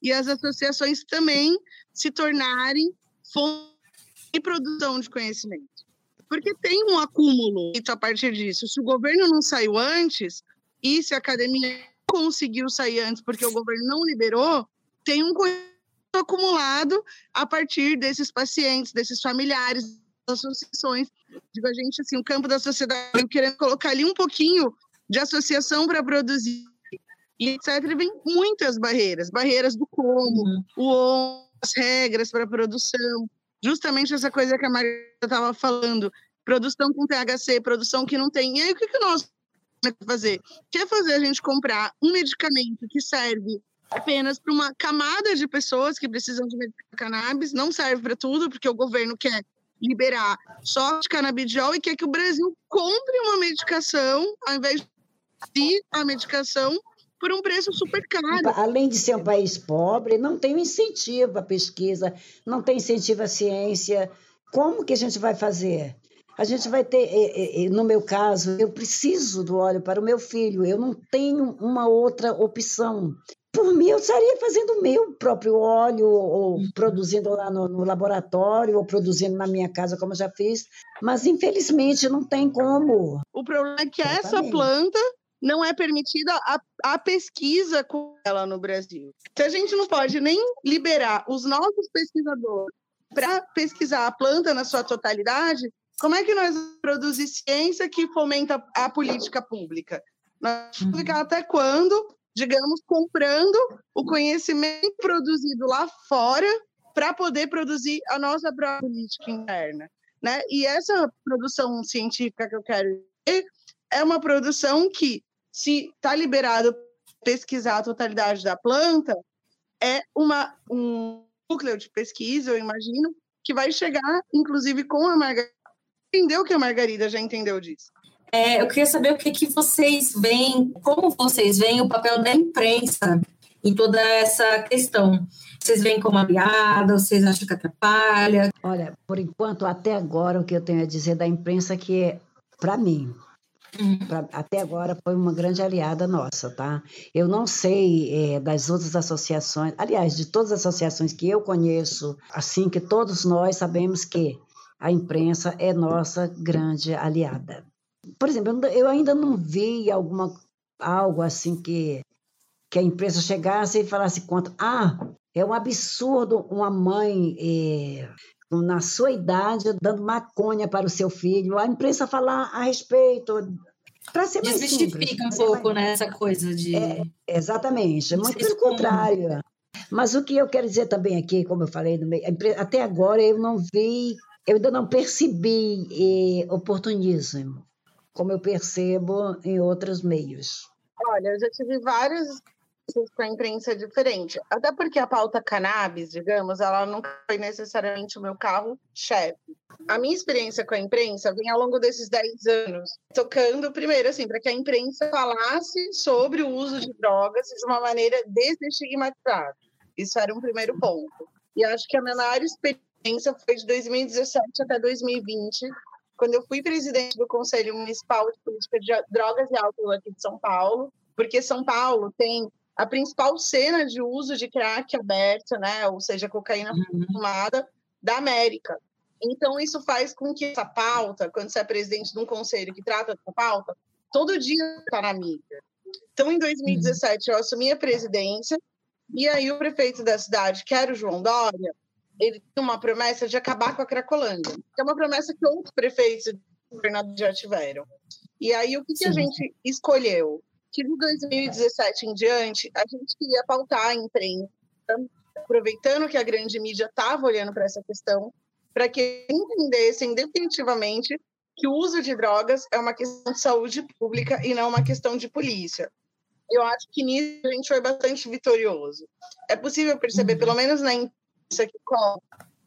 e as associações também se tornarem fonte de produção de conhecimento? Porque tem um acúmulo a partir disso. Se o governo não saiu antes, e se a academia conseguiu sair antes porque o governo não liberou, tem um acumulado a partir desses pacientes, desses familiares, associações. Digo, a gente, assim, o campo da sociedade, querendo colocar ali um pouquinho de associação para produzir, e etc. Vem muitas barreiras, barreiras do como, uhum. o as regras para produção, justamente essa coisa que a Maria estava falando, produção com THC, produção que não tem. E aí, o que, que nós fazer? Quer fazer a gente comprar um medicamento que serve apenas para uma camada de pessoas que precisam de cannabis, não serve para tudo, porque o governo quer liberar só de canabidiol e quer que o Brasil compre uma medicação ao invés de a medicação por um preço super caro. Além de ser um país pobre, não tem incentivo à pesquisa, não tem incentivo à ciência. Como que a gente vai fazer? A gente vai ter, no meu caso, eu preciso do óleo para o meu filho, eu não tenho uma outra opção. Por mim, eu estaria fazendo o meu próprio óleo, ou uhum. produzindo lá no, no, laboratório, ou produzindo na minha casa, como eu já fiz, mas infelizmente não tem como. O problema é que Exatamente. essa planta não é permitida a, a pesquisa com ela no Brasil. Se a gente não pode nem liberar os nossos pesquisadores para pesquisar a planta na sua totalidade, como é que nós produzir ciência que fomenta a política pública? Nós vamos ficar uhum. até quando digamos, comprando o conhecimento produzido lá fora para poder produzir a nossa própria política interna. Né? E essa produção científica que eu quero ver é uma produção que, se está liberado pesquisar a totalidade da planta, é uma, um núcleo de pesquisa, eu imagino, que vai chegar, inclusive, com a Margarida. Entendeu que a Margarida já entendeu disso. É, eu queria saber o que, que vocês veem, como vocês veem o papel da imprensa em toda essa questão. Vocês veem como aliada, vocês acham que atrapalha? Olha, por enquanto, até agora, o que eu tenho a dizer da imprensa é que, para mim, uhum. Pra, até agora foi uma grande aliada nossa, tá? Eu não sei é, das outras associações, aliás, de todas as associações que eu conheço, assim que todos nós sabemos que a imprensa é nossa grande aliada por exemplo, eu ainda não vi alguma, algo assim que, que a imprensa chegasse e falasse contra. Ah, é um absurdo uma mãe é, na sua idade dando maconha para o seu filho. A imprensa falar a respeito. Para ser mais Desmistifica um pouco, mais... né, essa coisa de. É, exatamente, muito pelo contrário. Mas o que eu quero dizer também aqui, como eu falei, até agora eu não vi, eu ainda não percebi eh, oportunismo como eu percebo em outros meios. Olha, eu já tive várias com a imprensa diferente. Até porque a pauta cannabis, digamos, ela nunca foi necessariamente o meu carro-chefe. A minha experiência com a imprensa vem ao longo desses 10 anos, tocando, primeiro, assim, para que a imprensa falasse sobre o uso de drogas de uma maneira desestigmatizada. Isso era um primeiro ponto. E acho que a minha experiência foi de 2017 até 2020, quando eu fui presidente do Conselho Municipal de Política de Drogas e Álcool aqui de São Paulo, porque São Paulo tem a principal cena de uso de crack aberta, né, ou seja, cocaína uhum. fumada da América. Então, isso faz com que essa pauta, quando você é presidente de um conselho que trata dessa pauta, todo dia está na mídia. Então, em 2017, eu assumi a presidência, e aí o prefeito da cidade, que era o João Dória, ele tinha uma promessa de acabar com a Cracolândia, que é uma promessa que outros prefeitos e governadores já tiveram. E aí, o que, que a gente escolheu? Que de 2017 em diante, a gente ia pautar a imprensa, aproveitando que a grande mídia estava olhando para essa questão, para que entendessem definitivamente que o uso de drogas é uma questão de saúde pública e não uma questão de polícia. Eu acho que nisso a gente foi bastante vitorioso. É possível perceber, uhum. pelo menos na imprensa que com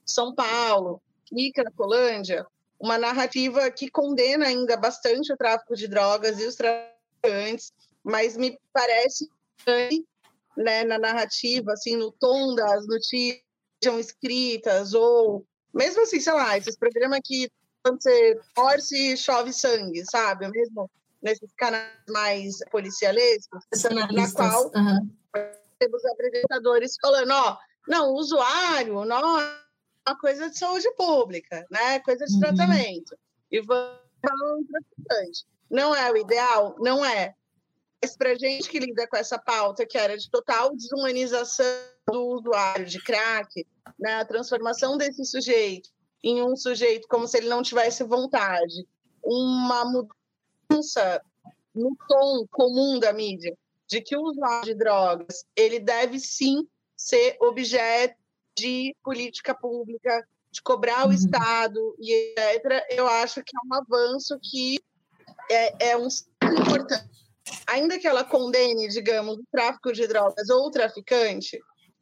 São Paulo e Cracolândia, uma narrativa que condena ainda bastante o tráfico de drogas e os traficantes, mas me parece né, na narrativa, assim, no tom das notícias escritas ou mesmo assim, sei lá, esses programas que quando você torce, chove sangue, sabe? Mesmo nesses canais mais policialescos, na qual uhum. temos apresentadores falando, ó, não, o usuário, não é uma coisa de saúde pública, né? Coisa de uhum. tratamento. E vamos um traficante. Não é o ideal? Não é. Mas para gente que lida com essa pauta, que era de total desumanização do usuário de crack, né, a transformação desse sujeito em um sujeito como se ele não tivesse vontade, uma mudança no tom comum da mídia de que o usuário de drogas ele deve sim ser objeto de política pública, de cobrar o uhum. Estado e etc. Eu acho que é um avanço que é, é um importante. Ainda que ela condene, digamos, o tráfico de drogas ou o traficante,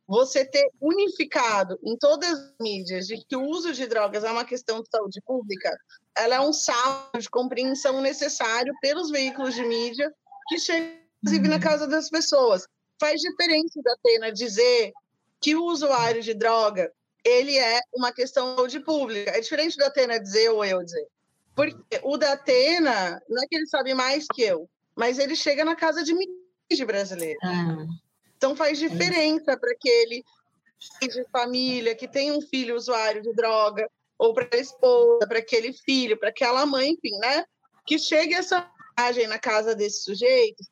você ter unificado em todas as mídias de que o uso de drogas é uma questão de saúde pública, ela é um saldo de compreensão necessário pelos veículos de mídia que chegam, inclusive, na uhum. casa das pessoas. Faz diferença da Atena dizer que o usuário de droga ele é uma questão de pública. É diferente da Atena dizer ou eu dizer. Porque o da Atena, não é que ele sabe mais que eu, mas ele chega na casa de milhões de brasileiros. Ah. Então faz é diferença para aquele de família que tem um filho usuário de droga, ou para a esposa, para aquele filho, para aquela mãe, enfim, né? Que chegue essa mensagem na casa desse sujeito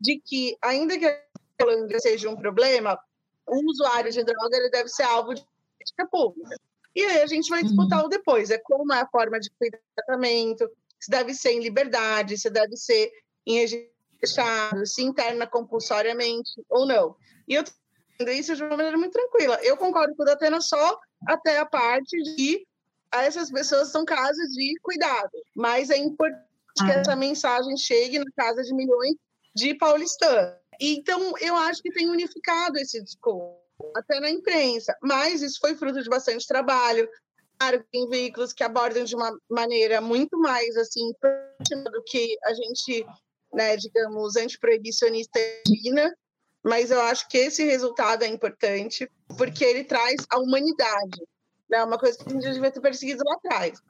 de que, ainda que a Colômbia seja um problema, o usuário de droga ele deve ser alvo de política pública. E aí a gente vai disputar uhum. o depois, é como é a forma de tratamento, se deve ser em liberdade, se deve ser em regime fechado, se interna compulsoriamente ou não. E eu entendo isso de uma maneira muito tranquila. Eu concordo com o Datena só até a parte de essas pessoas são casos de cuidado, mas é importante que ah. essa mensagem chegue na casa de milhões de paulistanos. Então, eu acho que tem unificado esse discurso, até na imprensa, mas isso foi fruto de bastante trabalho. Claro, tem veículos que abordam de uma maneira muito mais assim do que a gente né, digamos, antiproibicionista divina, mas eu acho que esse resultado é importante porque ele traz a humanidade, né, uma coisa que a gente devia ter perseguido lá atrás.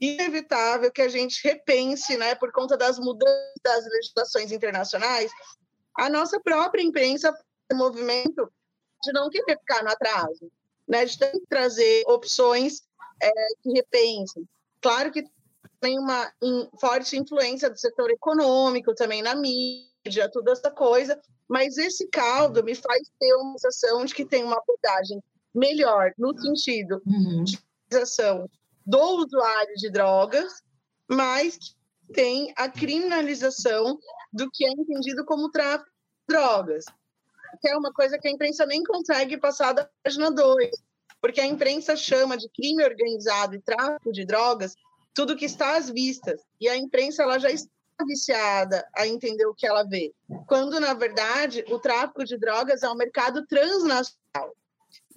Inevitável que a gente repense, né, por conta das mudanças das legislações internacionais, a nossa própria imprensa movimento de não querer ficar no atraso, né, de trazer opções é, que repensem. Claro que tem uma forte influência do setor econômico também na mídia, toda essa coisa, mas esse caldo me faz ter uma sensação de que tem uma abordagem melhor no sentido uhum. de utilização do usuário de drogas, mas que tem a criminalização do que é entendido como tráfico de drogas, que é uma coisa que a imprensa nem consegue passar da página 2, porque a imprensa chama de crime organizado e tráfico de drogas tudo que está às vistas. E a imprensa ela já está viciada a entender o que ela vê. Quando, na verdade, o tráfico de drogas é um mercado transnacional.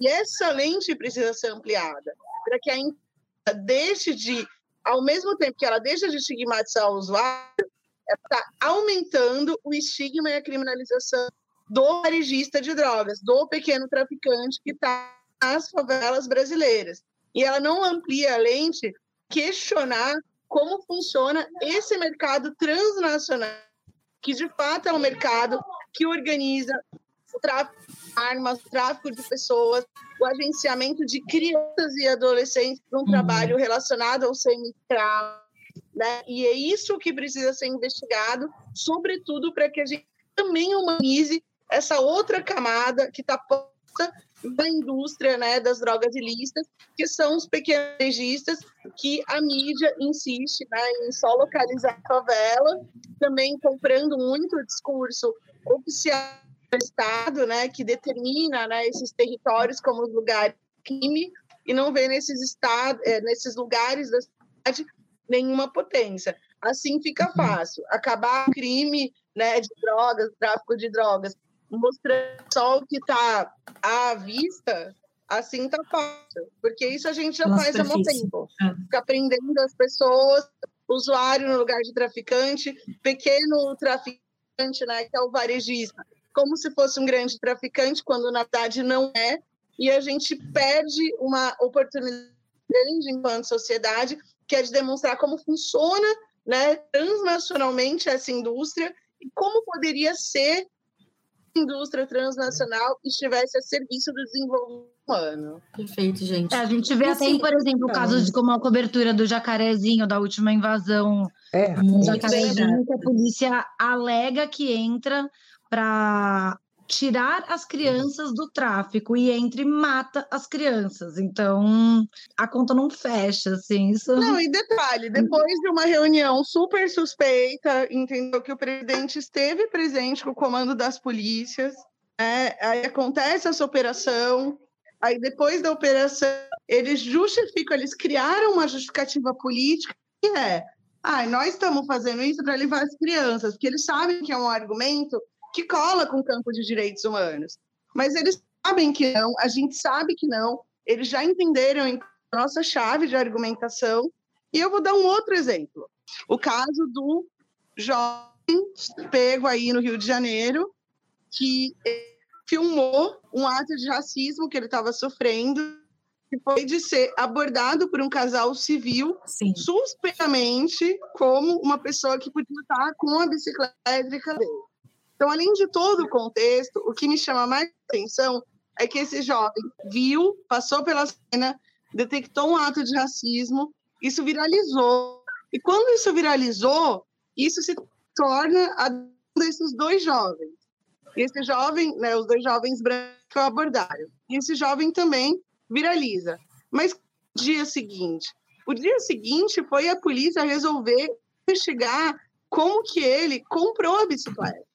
E essa lente precisa ser ampliada para que a imprensa deixe de, ao mesmo tempo que ela deixa de estigmatizar o usuário, ela está aumentando o estigma e a criminalização do varejista de drogas, do pequeno traficante que está nas favelas brasileiras. E ela não amplia a lente questionar como funciona esse mercado transnacional, que de fato é um mercado que organiza o tráfico de armas, o tráfico de pessoas, o agenciamento de crianças e adolescentes para um uhum. trabalho relacionado ao semi-escravo. Né? E é isso que precisa ser investigado, sobretudo para que a gente também humanize essa outra camada que está posta da indústria né, das drogas ilícitas, que são os pequenos registas que a mídia insiste né, em só localizar a favela, também comprando muito o discurso oficial do Estado, né, que determina né, esses territórios como os lugares crime, e não vê nesses, estados, é, nesses lugares da cidade nenhuma potência. Assim fica uhum. fácil. Acabar o crime né, de drogas, tráfico de drogas, mostrando só o que está à vista, assim tá fácil. Porque isso a gente já Nossa, faz há muito tempo. É. Fica prendendo as pessoas, usuário no lugar de traficante, pequeno traficante, né, que é o varejista, como se fosse um grande traficante, quando na verdade não é. E a gente perde uma oportunidade grande enquanto sociedade, que é de demonstrar como funciona né, transnacionalmente essa indústria e como poderia ser indústria transnacional estivesse a serviço do desenvolvimento humano. Perfeito, gente. É, a gente vê até, por exemplo, o caso de como a cobertura do jacarezinho, da última invasão é, um jacarezinho, que a polícia alega que entra para tirar as crianças do tráfico e entre mata as crianças. Então, a conta não fecha, assim. Isso... Não, e detalhe, depois de uma reunião super suspeita, entendeu que o presidente esteve presente com o comando das polícias, né? aí acontece essa operação, aí depois da operação, eles justificam, eles criaram uma justificativa política que é, ah, nós estamos fazendo isso para levar as crianças, porque eles sabem que é um argumento que cola com o campo de direitos humanos. Mas eles sabem que não, a gente sabe que não, eles já entenderam a nossa chave de argumentação. E eu vou dar um outro exemplo. O caso do jovem pego aí no Rio de Janeiro, que filmou um ato de racismo que ele estava sofrendo, que foi de ser abordado por um casal civil, Sim. suspeitamente como uma pessoa que podia estar com a bicicleta elétrica dele. Então, além de todo o contexto, o que me chama mais atenção é que esse jovem viu, passou pela cena, detectou um ato de racismo, isso viralizou. E quando isso viralizou, isso se torna a desses dois jovens. Esse jovem, né, os dois jovens brancos abordaram. E esse jovem também viraliza. Mas no dia seguinte, o dia seguinte foi a polícia resolver investigar como que ele comprou a bicicleta.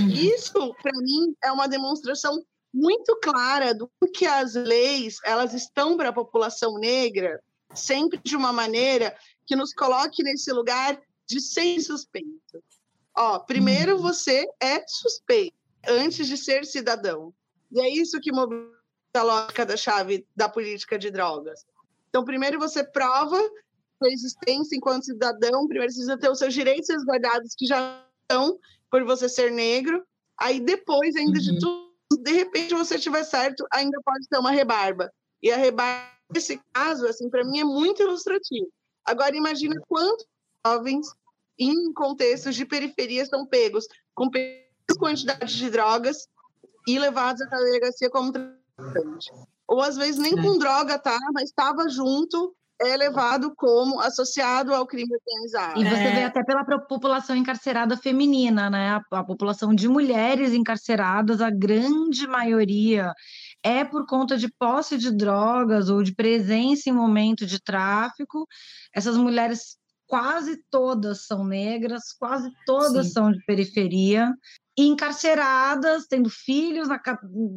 Uhum. Isso, para mim, é uma demonstração muito clara do que as leis elas estão para a população negra, sempre de uma maneira que nos coloque nesse lugar de sem suspeito. Ó, primeiro uhum. você é suspeito antes de ser cidadão. E é isso que movimenta a lógica da chave da política de drogas. Então, primeiro você prova sua existência enquanto cidadão, primeiro você precisa ter os seus direitos resguardados que já por você ser negro. Aí depois, ainda uhum. de tudo, de repente você tiver certo, ainda pode ter uma rebarba. E a rebarba, nesse caso, assim, para mim é muito ilustrativo. Agora imagina quantos jovens em contextos de periferia são pegos com quantidades de drogas e levados à delegacia como traficante. Ou às vezes nem com droga, tá? Mas estava junto é levado como associado ao crime organizado. E você é. vê até pela população encarcerada feminina, né? A, a, população de mulheres encarceradas, a grande maioria é por conta de posse de drogas ou de presença em momento de tráfico. Essas mulheres quase todas são negras, quase todas Sim. são de periferia encarceradas, tendo filhos,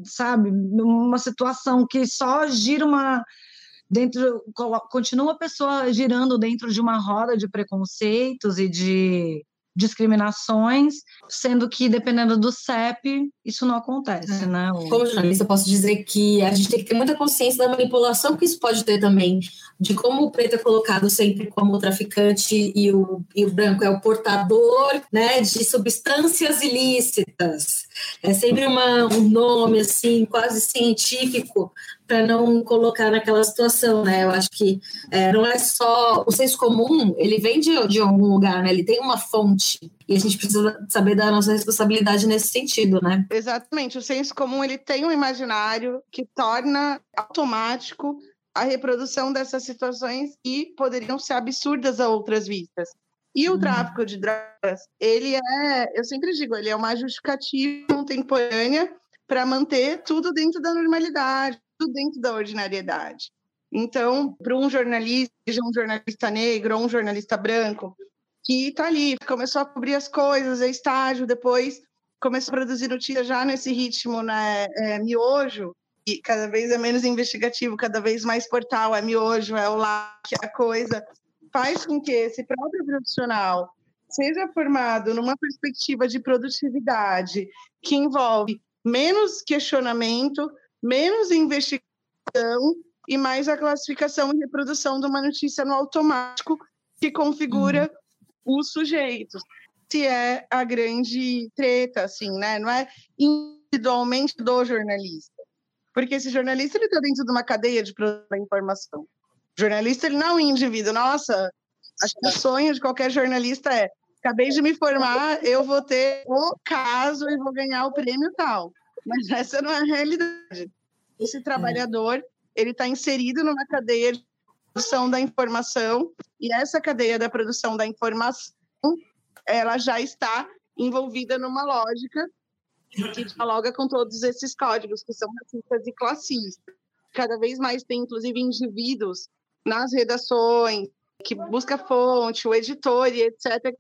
sabe, uma situação que só gira uma dentro continua a pessoa girando dentro de uma roda de preconceitos e de discriminações, sendo que dependendo do CEP, isso não acontece, é. né? Como jornalista, eu posso dizer que a gente tem que ter muita consciência da manipulação que isso pode ter também, de como o preto é colocado sempre como o traficante e o, e o branco é o portador, né, de substâncias ilícitas. É sempre uma, um nome assim, quase científico, para não colocar naquela situação, né? Eu acho que é, não é só o senso comum, ele vem de, de algum lugar, né? Ele tem uma fonte e a gente precisa saber da nossa responsabilidade nesse sentido, né? Exatamente. O senso comum ele tem um imaginário que torna automático a reprodução dessas situações e poderiam ser absurdas a outras vistas. E o uhum. tráfico de drogas, ele é, eu sempre digo, ele é uma justificativa contemporânea para manter tudo dentro da normalidade, tudo dentro da ordinariedade. Então, para um jornalista, seja um jornalista negro ou um jornalista branco, que está ali, começou a cobrir as coisas, é estágio, depois começou a produzir notícia já nesse ritmo, né, é, miojo, e cada vez é menos investigativo, cada vez mais portal, é miojo, é o like, é a coisa, faz com que esse próprio profissional seja formado numa perspectiva de produtividade que envolve menos questionamento, menos investigação e mais a classificação e reprodução de uma notícia no automático que configura uhum. os sujeitos. Se é a grande treta, assim, né? Não é individualmente do jornalista. Porque esse jornalista ele está dentro de uma cadeia de informação. O jornalista ele não é um indivíduo. Nossa, acho que o sonho de qualquer jornalista é acabei de me formar, eu vou ter o caso e vou ganhar o prêmio tal. Mas essa não é a realidade. Esse trabalhador ele está inserido numa cadeia de produção da informação e essa cadeia da produção da informação ela já está envolvida numa lógica que dialoga com todos esses códigos que são racistas e classistas. Cada vez mais tem, inclusive, indivíduos nas redações que busca fonte, o editor e etc.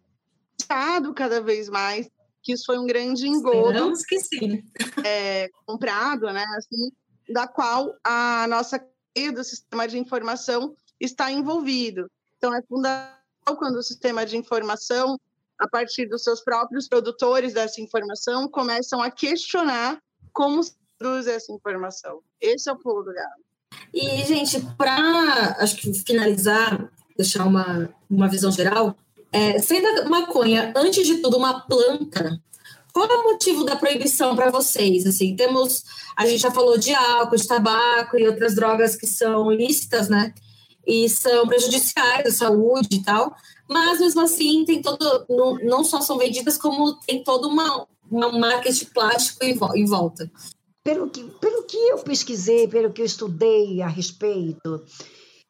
Estado cada vez mais que isso foi um grande engodo que sim. É, comprado, né? Assim, da qual a nossa do sistema de informação está envolvido. Então, é fundamental quando o sistema de informação a partir dos seus próprios produtores dessa informação, começam a questionar como se produz essa informação. Esse é o pulo do gato. E, gente, para acho que finalizar, deixar uma, uma visão geral, é, sendo a maconha, antes de tudo, uma planta, qual é o motivo da proibição para vocês? Assim, temos, a gente já falou de álcool, de tabaco e outras drogas que são ilícitas, né? E são prejudiciais à saúde e tal mas mesmo assim tem todo, não, não só são vendidas, como tem toda uma, uma de plástico em, volta. Pelo que, pelo que eu pesquisei, pelo que eu estudei a respeito,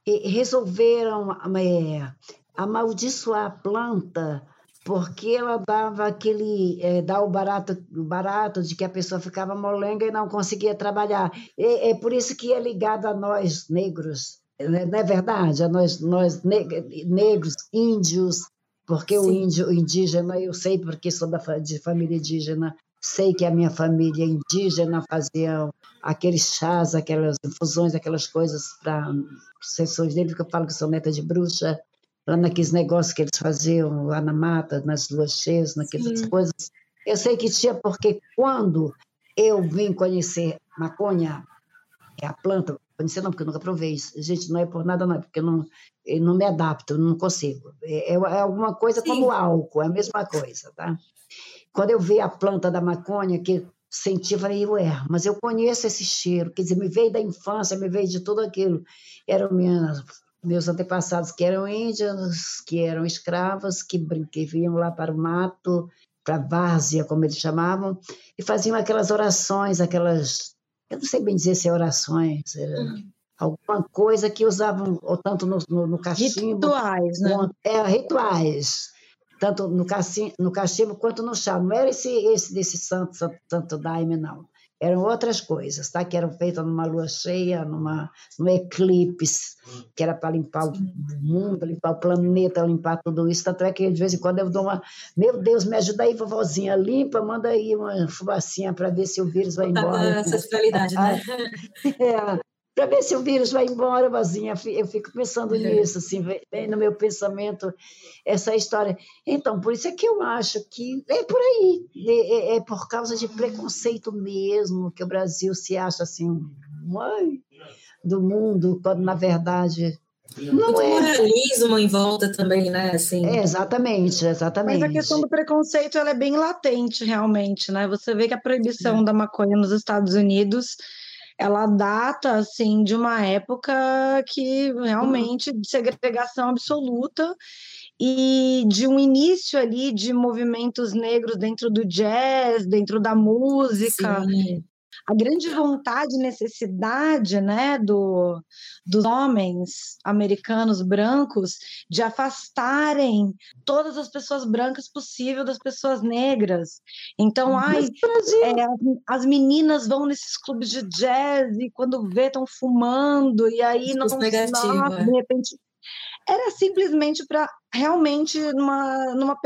resolveram é, amaldiçoar a planta porque ela dava aquele é, dá o barato barato de que a pessoa ficava molenga e não conseguia trabalhar é, é por isso que é ligado a nós negros né, não é verdade? Nós, nós negros, índios, porque Sim. o índio o indígena, eu sei porque sou da, de família indígena, sei que a minha família indígena fazia aqueles chás, aquelas infusões, aquelas coisas para sessões deles, que eu falo que sou neta de bruxa, lá naqueles negócios que eles faziam lá na mata, nas luas cheias, naquelas Sim. coisas. Eu sei que tinha, porque quando eu vim conhecer maconha, é a planta, conhecer não, porque eu nunca provei isso. Gente, não é por nada não, é porque eu não, eu não me adapto, não consigo. É, é, é alguma coisa Sim. como álcool, é a mesma coisa, tá? Quando eu vi a planta da maconha, que senti, falei, ué, mas eu conheço esse cheiro, quer dizer, me veio da infância, me veio de tudo aquilo. Eram minhas, meus antepassados que eram índios, que eram escravos, que, que vinham lá para o mato, para a várzea, como eles chamavam, e faziam aquelas orações, aquelas eu não sei bem dizer se é orações, era uhum. alguma coisa que usavam ou tanto no, no, no cachimbo. Rituais, né? É, rituais. Tanto no cachimbo, no cachimbo quanto no chá. Não era esse, esse desse santo, santo, santo daime, não eram outras coisas, tá? Que eram feitas numa lua cheia, numa, num eclipse, que era para limpar o mundo, limpar o planeta, limpar tudo isso. Tanto é que de vez em quando eu dou uma. Meu Deus, me ajuda aí, vovozinha, limpa, manda aí uma fumacinha para ver se o vírus vai embora. Essa finalidade, né? é, para ver se o vírus vai embora, vozinha. Eu fico pensando nisso, assim, vem no meu pensamento essa história. Então, por isso é que eu acho que é por aí, é, é, é por causa de preconceito mesmo que o Brasil se acha assim, mãe do mundo, quando na verdade Não Muito é. moralismo em volta também, né? Assim. É, exatamente, exatamente. Mas a questão do preconceito ela é bem latente, realmente, né? Você vê que a proibição é. da maconha nos Estados Unidos ela data assim de uma época que realmente de segregação absoluta e de um início ali de movimentos negros dentro do jazz, dentro da música. Sim a grande vontade e necessidade né, do, dos homens americanos brancos de afastarem todas as pessoas brancas possível das pessoas negras. Então, ai, é, as meninas vão nesses clubes de jazz e quando vê estão fumando, e aí não, não de repente era simplesmente para realmente numa, numa,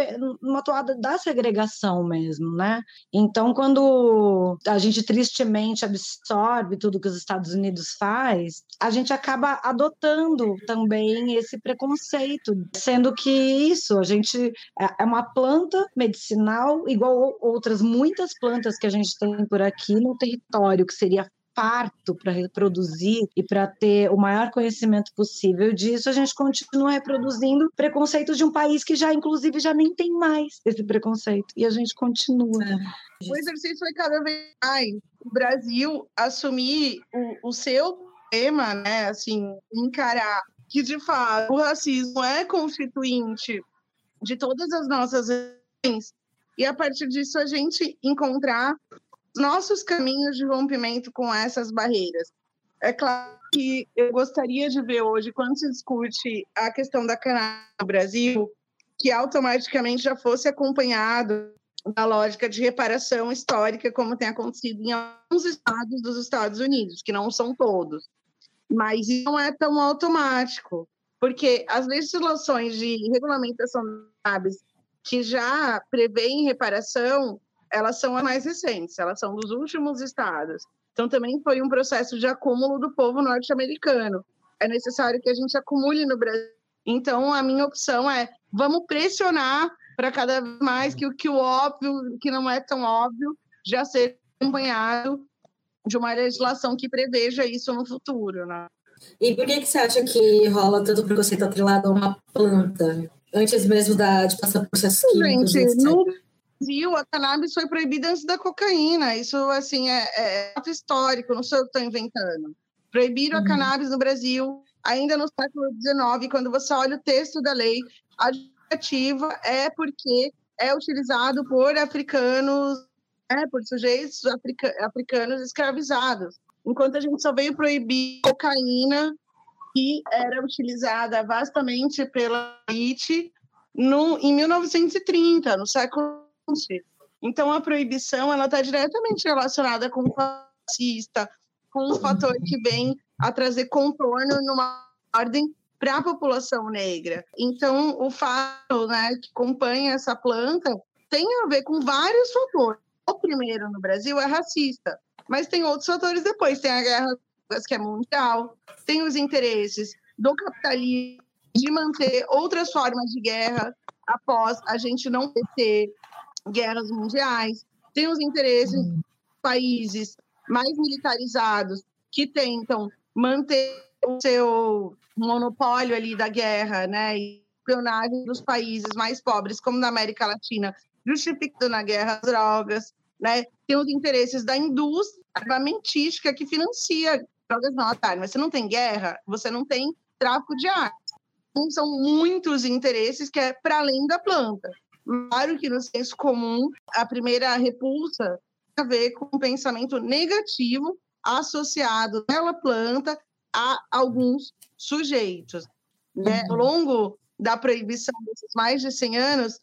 numa toada da segregação mesmo, né? Então, quando a gente tristemente absorve tudo que os Estados Unidos faz, a gente acaba adotando também esse preconceito, sendo que isso, a gente é, é uma planta medicinal igual outras muitas plantas que a gente tem por aqui no território, que seria parto para reproduzir e para ter o maior conhecimento possível disso, a gente continua reproduzindo preconceitos de um país que já, inclusive, já nem tem mais esse preconceito. E a gente continua. É. O exercício foi cada vez mais o Brasil assumir o, o seu tema, né? Assim, encarar que, de fato, o racismo é constituinte de todas as nossas e a partir disso a gente encontrar nossos caminhos de rompimento com essas barreiras. É claro que eu gostaria de ver hoje, quando se discute a questão da cannabis no Brasil, que automaticamente já fosse acompanhado da lógica de reparação histórica, como tem acontecido em alguns estados dos Estados Unidos, que não são todos. Mas não é tão automático, porque as legislações de regulamentação de cannabis que já prevêem reparação, elas são as mais recentes, elas são dos últimos estados. Então, também foi um processo de acúmulo do povo norte-americano. É necessário que a gente acumule no Brasil. Então, a minha opção é: vamos pressionar para cada vez mais que o que o óbvio, que não é tão óbvio, já seja acompanhado de uma legislação que preveja isso no futuro, né? E por que, que você acha que rola tanto preconceito atrelado a uma planta? Antes mesmo da, de passar por processo químicos? Gente, no, Brasil, a cannabis foi proibida antes da cocaína. Isso, assim, é, é histórico, não sou eu que estou inventando. Proibiram uhum. a cannabis no Brasil ainda no século XIX, quando você olha o texto da lei, a justificativa é porque é utilizado por africanos, é, por sujeitos africa africanos escravizados. Enquanto a gente só veio proibir cocaína, que era utilizada vastamente pela elite no, em 1930, no século então, a proibição ela está diretamente relacionada com o fascista, com um fator que vem a trazer contorno numa ordem para a população negra. Então, o fato né, que acompanha essa planta tem a ver com vários fatores. O primeiro no Brasil é racista, mas tem outros fatores depois. Tem a guerra que é mundial, tem os interesses do capitalismo de manter outras formas de guerra após a gente não ter guerras mundiais, tem os interesses uhum. países mais militarizados que tentam manter o seu monopólio ali da guerra, né, e espionagem dos países mais pobres, como na América Latina, justificando a guerra às drogas, né, tem os interesses da indústria armamentística que financia drogas não, tá, mas você não tem guerra, você não tem tráfico de armas. Então, são muitos interesses que é para além da planta. Claro que no senso comum, a primeira repulsa tem a ver com um pensamento negativo associado pela planta a alguns sujeitos. Né? Ao longo da proibição desses mais de 100 anos,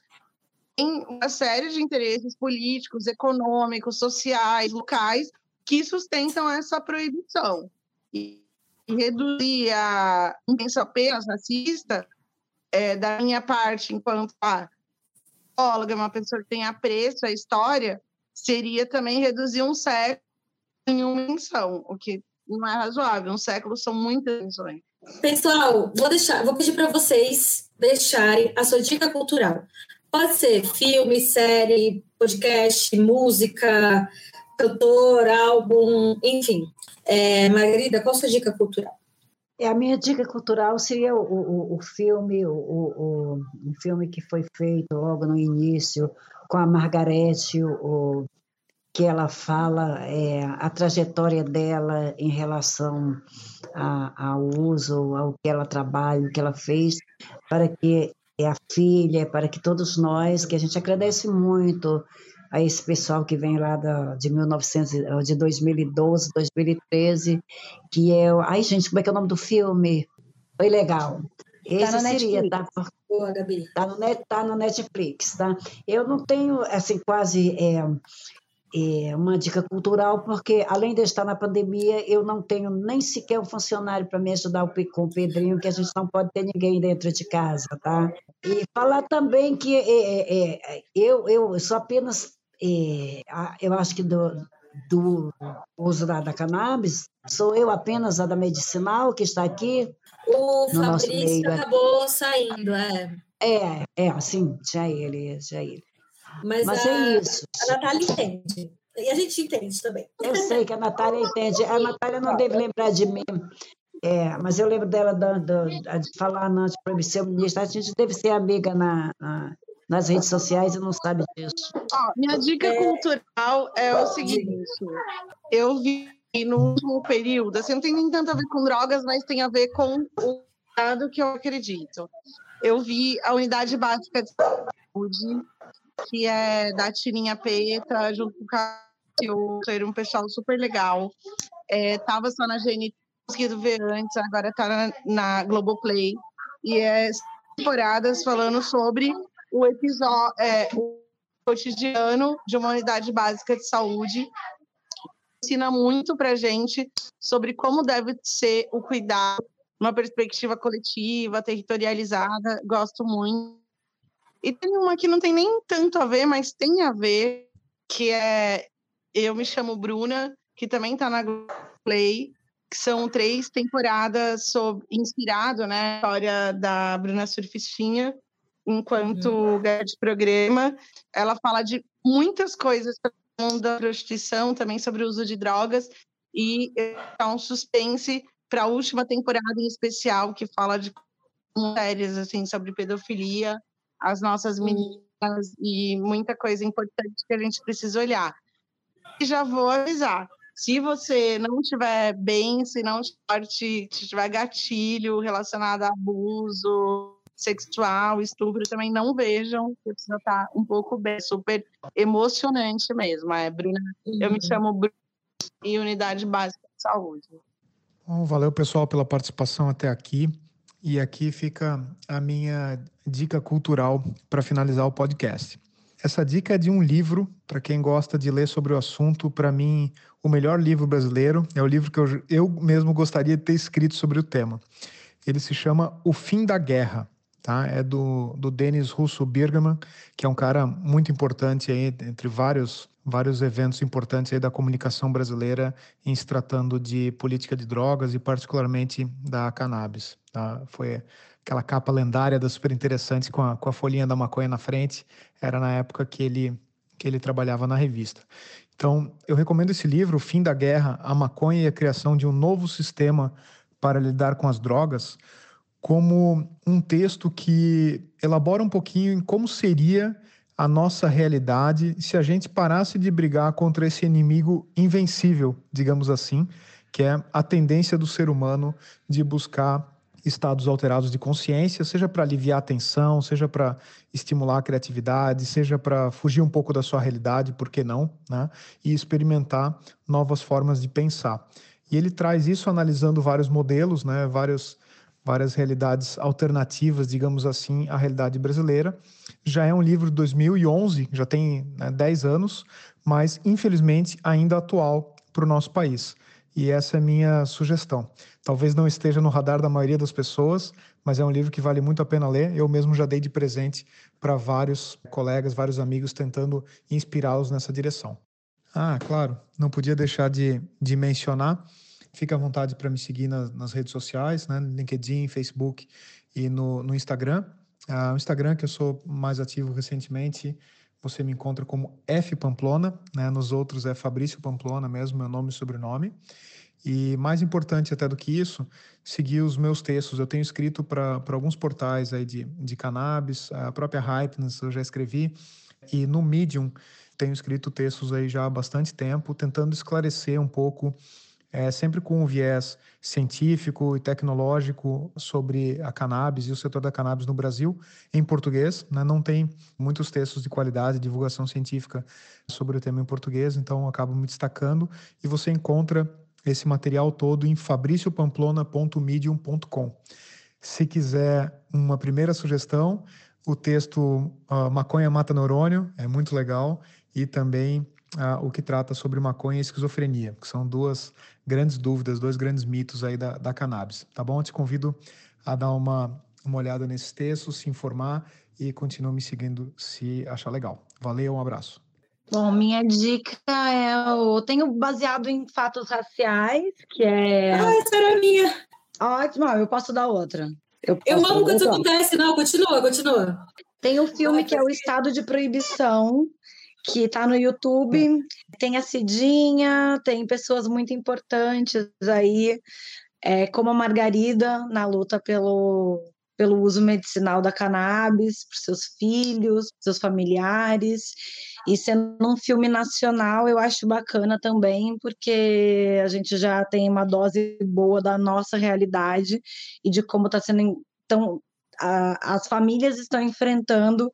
tem uma série de interesses políticos, econômicos, sociais, locais, que sustentam essa proibição. E, e reduzir a um pensamento apenas racista, é, da minha parte, enquanto a psicóloga, uma pessoa que tem apreço à história, seria também reduzir um século em uma menção, o que não é razoável. Um século são muitas menções. Pessoal, vou deixar, vou pedir para vocês deixarem a sua dica cultural. Pode ser filme, série, podcast, música, cantor, álbum, enfim. É, Margarida, qual a sua dica cultural? É, a minha dica cultural seria o, o, o filme, o, o, um filme que foi feito logo no início com a Margarete, o, que ela fala é, a trajetória dela em relação a, ao uso, ao que ela trabalha, o que ela fez, para que a filha, para que todos nós, que a gente agradece muito a esse pessoal que vem lá da, de 1900, de 2012, 2013, que é, ai gente, como é que é o nome do filme? Foi legal. Tá esse tá seria, tá? Boa, Gabi. Tá no, net, tá no Netflix, tá? Eu não tenho, assim, quase é, é, uma dica cultural, porque além de estar na pandemia, eu não tenho nem sequer um funcionário para me ajudar com o Pedrinho, que a gente não pode ter ninguém dentro de casa, tá? E falar também que é, é, é eu, eu sou apenas é, eu acho que do, do uso da, da, cannabis, sou eu apenas a da medicinal que está aqui. O Fabrício acabou saindo, é. É, é, assim, já ele, já ele. Mas, Mas é a, é isso. A Natália entende. E a gente entende também. Eu sei que a Natália entende. A Natália não deve lembrar de mim. É, mas eu lembro dela dando, de falar antes para ser ministro. A gente deve ser amiga na, na nas redes sociais e não sabe disso. minha dica é... cultural é o seguinte: eu vi no último período, assim, não tem nem tanto a ver com drogas, mas tem a ver com o dado que eu acredito. Eu vi a unidade básica de saúde, que é da Tirinha Peta, junto com o era um pessoal super legal. É, tava só na GNT, conseguido ver antes, agora tá na, na Globoplay. E é temporadas falando sobre o episódio, é, o cotidiano de uma unidade básica de saúde ensina muito para gente sobre como deve ser o cuidado, uma perspectiva coletiva, territorializada. Gosto muito. E tem uma que não tem nem tanto a ver, mas tem a ver, que é Eu Me Chamo Bruna, que também está na Play, que são três temporadas sobre, inspirado né, na história da Bruna Surfistinha, enquanto uhum. de programa. Ela fala de muitas coisas da prostituição, também sobre o uso de drogas, e é um suspense para a última temporada em especial, que fala de mulheres, assim, sobre pedofilia, as nossas meninas e muita coisa importante que a gente precisa olhar. E já vou avisar, se você não estiver bem, se não tiver gatilho relacionado a abuso, sexual, estupro, também não vejam, precisa estar um pouco bem, super emocionante mesmo. É, Bruna, eu me uhum. chamo Bruna e Unidade Básica de Saúde. Bom, valeu, pessoal, pela participação até aqui. E aqui fica a minha dica cultural para finalizar o podcast. Essa dica é de um livro, para quem gosta de ler sobre o assunto, para mim, o melhor livro brasileiro. É o livro que eu, eu mesmo gostaria de ter escrito sobre o tema. Ele se chama O Fim da Guerra, tá? É do, do Denis Russo Birgman, que é um cara muito importante aí, entre vários, vários eventos importantes aí da comunicação brasileira em se tratando de política de drogas e particularmente da cannabis. Tá? Foi aquela capa lendária da super interessante com a, com a folhinha da maconha na frente, era na época que ele, que ele trabalhava na revista. Então, eu recomendo esse livro, O Fim da Guerra, a Maconha e a Criação de um Novo Sistema para Lidar com as Drogas, como um texto que elabora um pouquinho em como seria a nossa realidade se a gente parasse de brigar contra esse inimigo invencível, digamos assim, que é a tendência do ser humano de buscar estados alterados de consciência, seja para aliviar a tensão, seja para estimular a criatividade, seja para fugir um pouco da sua realidade, por que não, né? E experimentar novas formas de pensar. E ele traz isso analisando vários modelos, né? Vários várias realidades alternativas, digamos assim, à realidade brasileira. Já é um livro de 2011, já tem né, 10 anos, mas infelizmente ainda atual para o nosso país. E essa é a minha sugestão. Talvez não esteja no radar da maioria das pessoas, mas é um livro que vale muito a pena ler. Eu mesmo já dei de presente para vários colegas, vários amigos, tentando inspirá-los nessa direção. Ah, claro, não podia deixar de, de mencionar Fica à vontade para me seguir nas, nas, redes sociais, né? LinkedIn, Facebook e no, no Instagram. Ah, o Instagram que eu sou mais ativo recentemente, você me encontra como F Pamplona, né? Nos outros é Fabrício Pamplona mesmo, meu nome e sobrenome. E mais importante até do que isso, seguir os meus textos. Eu tenho escrito para alguns portais aí de, de cannabis, a própria Hypeness eu já escrevi, e no Medium tenho escrito textos aí já há bastante tempo, tentando esclarecer um pouco é, sempre com um viés científico e tecnológico sobre a cannabis e o setor da cannabis no Brasil, em português. Né? Não tem muitos textos de qualidade, divulgação científica sobre o tema em português, então acabo me destacando. E você encontra esse material todo em fabriciopamplona.medium.com. Se quiser uma primeira sugestão, o texto uh, Maconha Mata Neurônio, é muito legal, e também uh, o que trata sobre maconha e esquizofrenia, que são duas grandes dúvidas, dois grandes mitos aí da, da cannabis, tá bom? Eu te convido a dar uma, uma olhada nesses textos, se informar e continue me seguindo se achar legal. Valeu, um abraço. Bom, minha dica é eu tenho baseado em fatos raciais, que é. Ah, essa era a minha. Ótimo, eu posso dar outra. Eu, eu amo quando isso acontece, não, continua, continua. Tem um filme que é o Estado de Proibição, que está no YouTube. Tem a Cidinha, tem pessoas muito importantes aí, é, como a Margarida, na luta pelo, pelo uso medicinal da cannabis para seus filhos, seus familiares. E sendo um filme nacional, eu acho bacana também, porque a gente já tem uma dose boa da nossa realidade e de como está sendo tão a, as famílias estão enfrentando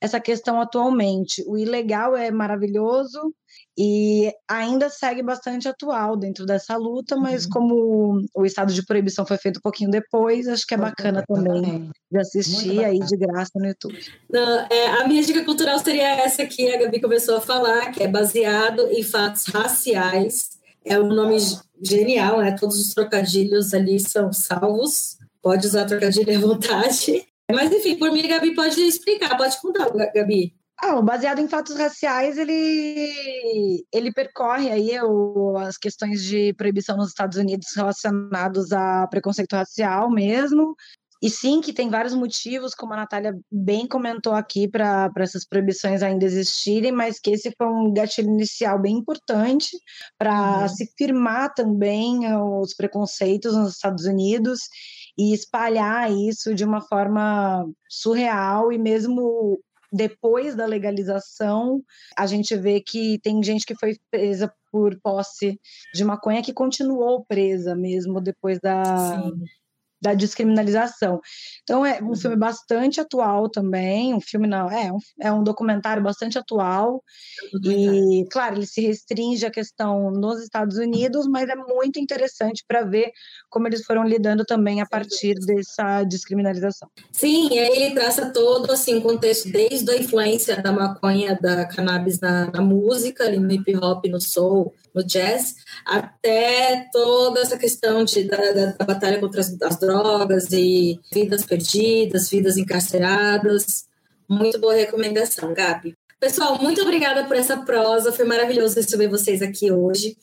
essa questão atualmente. O ilegal é maravilhoso e ainda segue bastante atual dentro dessa luta, mas uhum. como o estado de proibição foi feito um pouquinho depois, acho que é bacana também, também de assistir aí de graça no YouTube. Não, é, a minha dica cultural seria essa que a Gabi começou a falar, que é baseado em fatos raciais. É um nome genial, né? Todos os trocadilhos ali são salvos. Pode usar trocadilho à vontade. [LAUGHS] Mas, enfim, por mim, a Gabi pode explicar, pode contar, Gabi. Ah, baseado em fatos raciais, ele, ele percorre aí o, as questões de proibição nos Estados Unidos relacionados a preconceito racial mesmo. E sim, que tem vários motivos, como a Natália bem comentou aqui, para essas proibições ainda existirem, mas que esse foi um gatilho inicial bem importante para uhum. se firmar também os preconceitos nos Estados Unidos e espalhar isso de uma forma surreal e mesmo depois da legalização, a gente vê que tem gente que foi presa por posse de maconha que continuou presa mesmo depois da, Sim da descriminalização. Então é um uhum. filme bastante atual também, um filme não, é um, é um documentário bastante atual e claro, ele se restringe à questão nos Estados Unidos, mas é muito interessante para ver como eles foram lidando também a partir dessa descriminalização. Sim, e aí ele traça todo assim o contexto desde a influência da maconha, da cannabis na, na música, no hip hop, no soul, no jazz, até toda essa questão de, da, da, da batalha contra as, as, drogas e vidas perdidas, vidas encarceradas. Muito boa recomendação, Gabi. Pessoal, muito obrigada por essa prosa, foi maravilhoso receber vocês aqui hoje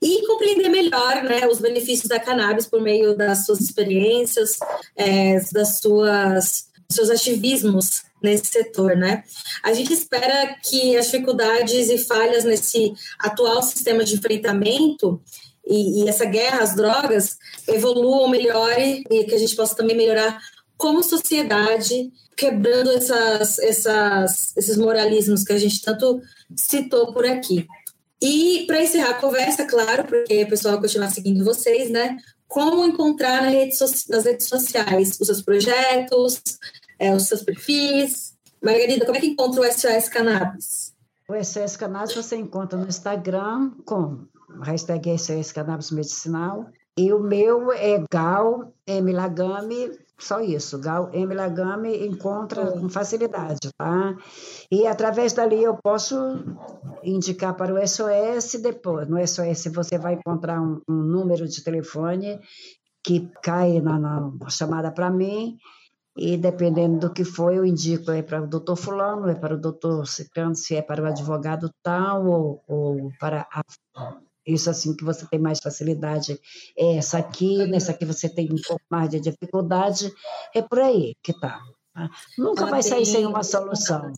e compreender melhor né, os benefícios da cannabis por meio das suas experiências, é, das suas seus ativismos nesse setor, né? A gente espera que as dificuldades e falhas nesse atual sistema de enfrentamento e, e essa guerra às drogas evoluam, melhore e que a gente possa também melhorar como sociedade, quebrando essas, essas, esses moralismos que a gente tanto citou por aqui. E para encerrar a conversa, claro, porque o pessoal vai continuar seguindo vocês, né? Como encontrar nas redes, sociais os seus projetos, é, os seus perfis. Margarida, como é que encontra o SOS Cannabis? O SOS Cannabis você encontra no Instagram com a hashtag SOS Cannabis Medicinal. E o meu é Gal M. Lagame, só isso. Gal M. Lagame encontra com facilidade, tá? E através dali eu posso indicar para o SOS depois. No SOS você vai encontrar um, um número de telefone que cai na, na chamada para mim e dependendo do que for, eu indico é para o doutor fulano, é para o doutor ciclano, se é para o advogado tal, ou, ou para a, isso assim que você tem mais facilidade, é essa aqui, nessa aqui você tem um pouco mais de dificuldade, é por aí que tá. Nunca Ela vai sair sem uma solução.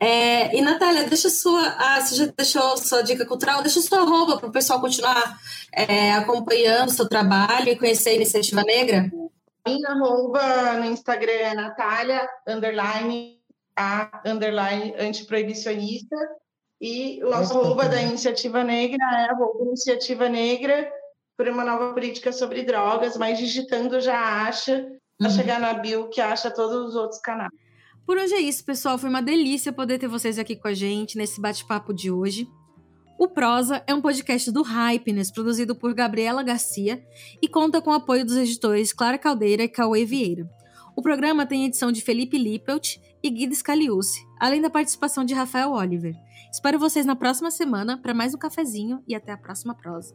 É, e Natália, deixa sua. Ah, você já deixou sua dica cultural, deixa sua arroba para o pessoal continuar é, acompanhando o seu trabalho e conhecer a Iniciativa Negra. Minha arroba no Instagram é Natália, underline, a underline antiproibicionista. E o nosso arroba da Iniciativa Negra é arroba Iniciativa Negra por uma nova política sobre drogas, mas digitando já acha, para uhum. chegar na bio que acha todos os outros canais. Por hoje é isso, pessoal. Foi uma delícia poder ter vocês aqui com a gente nesse bate-papo de hoje. O Prosa é um podcast do Hypeness, produzido por Gabriela Garcia e conta com o apoio dos editores Clara Caldeira e Cauê Vieira. O programa tem edição de Felipe Lippelt e Guido Scaliucci, além da participação de Rafael Oliver. Espero vocês na próxima semana para mais um cafezinho e até a próxima prosa.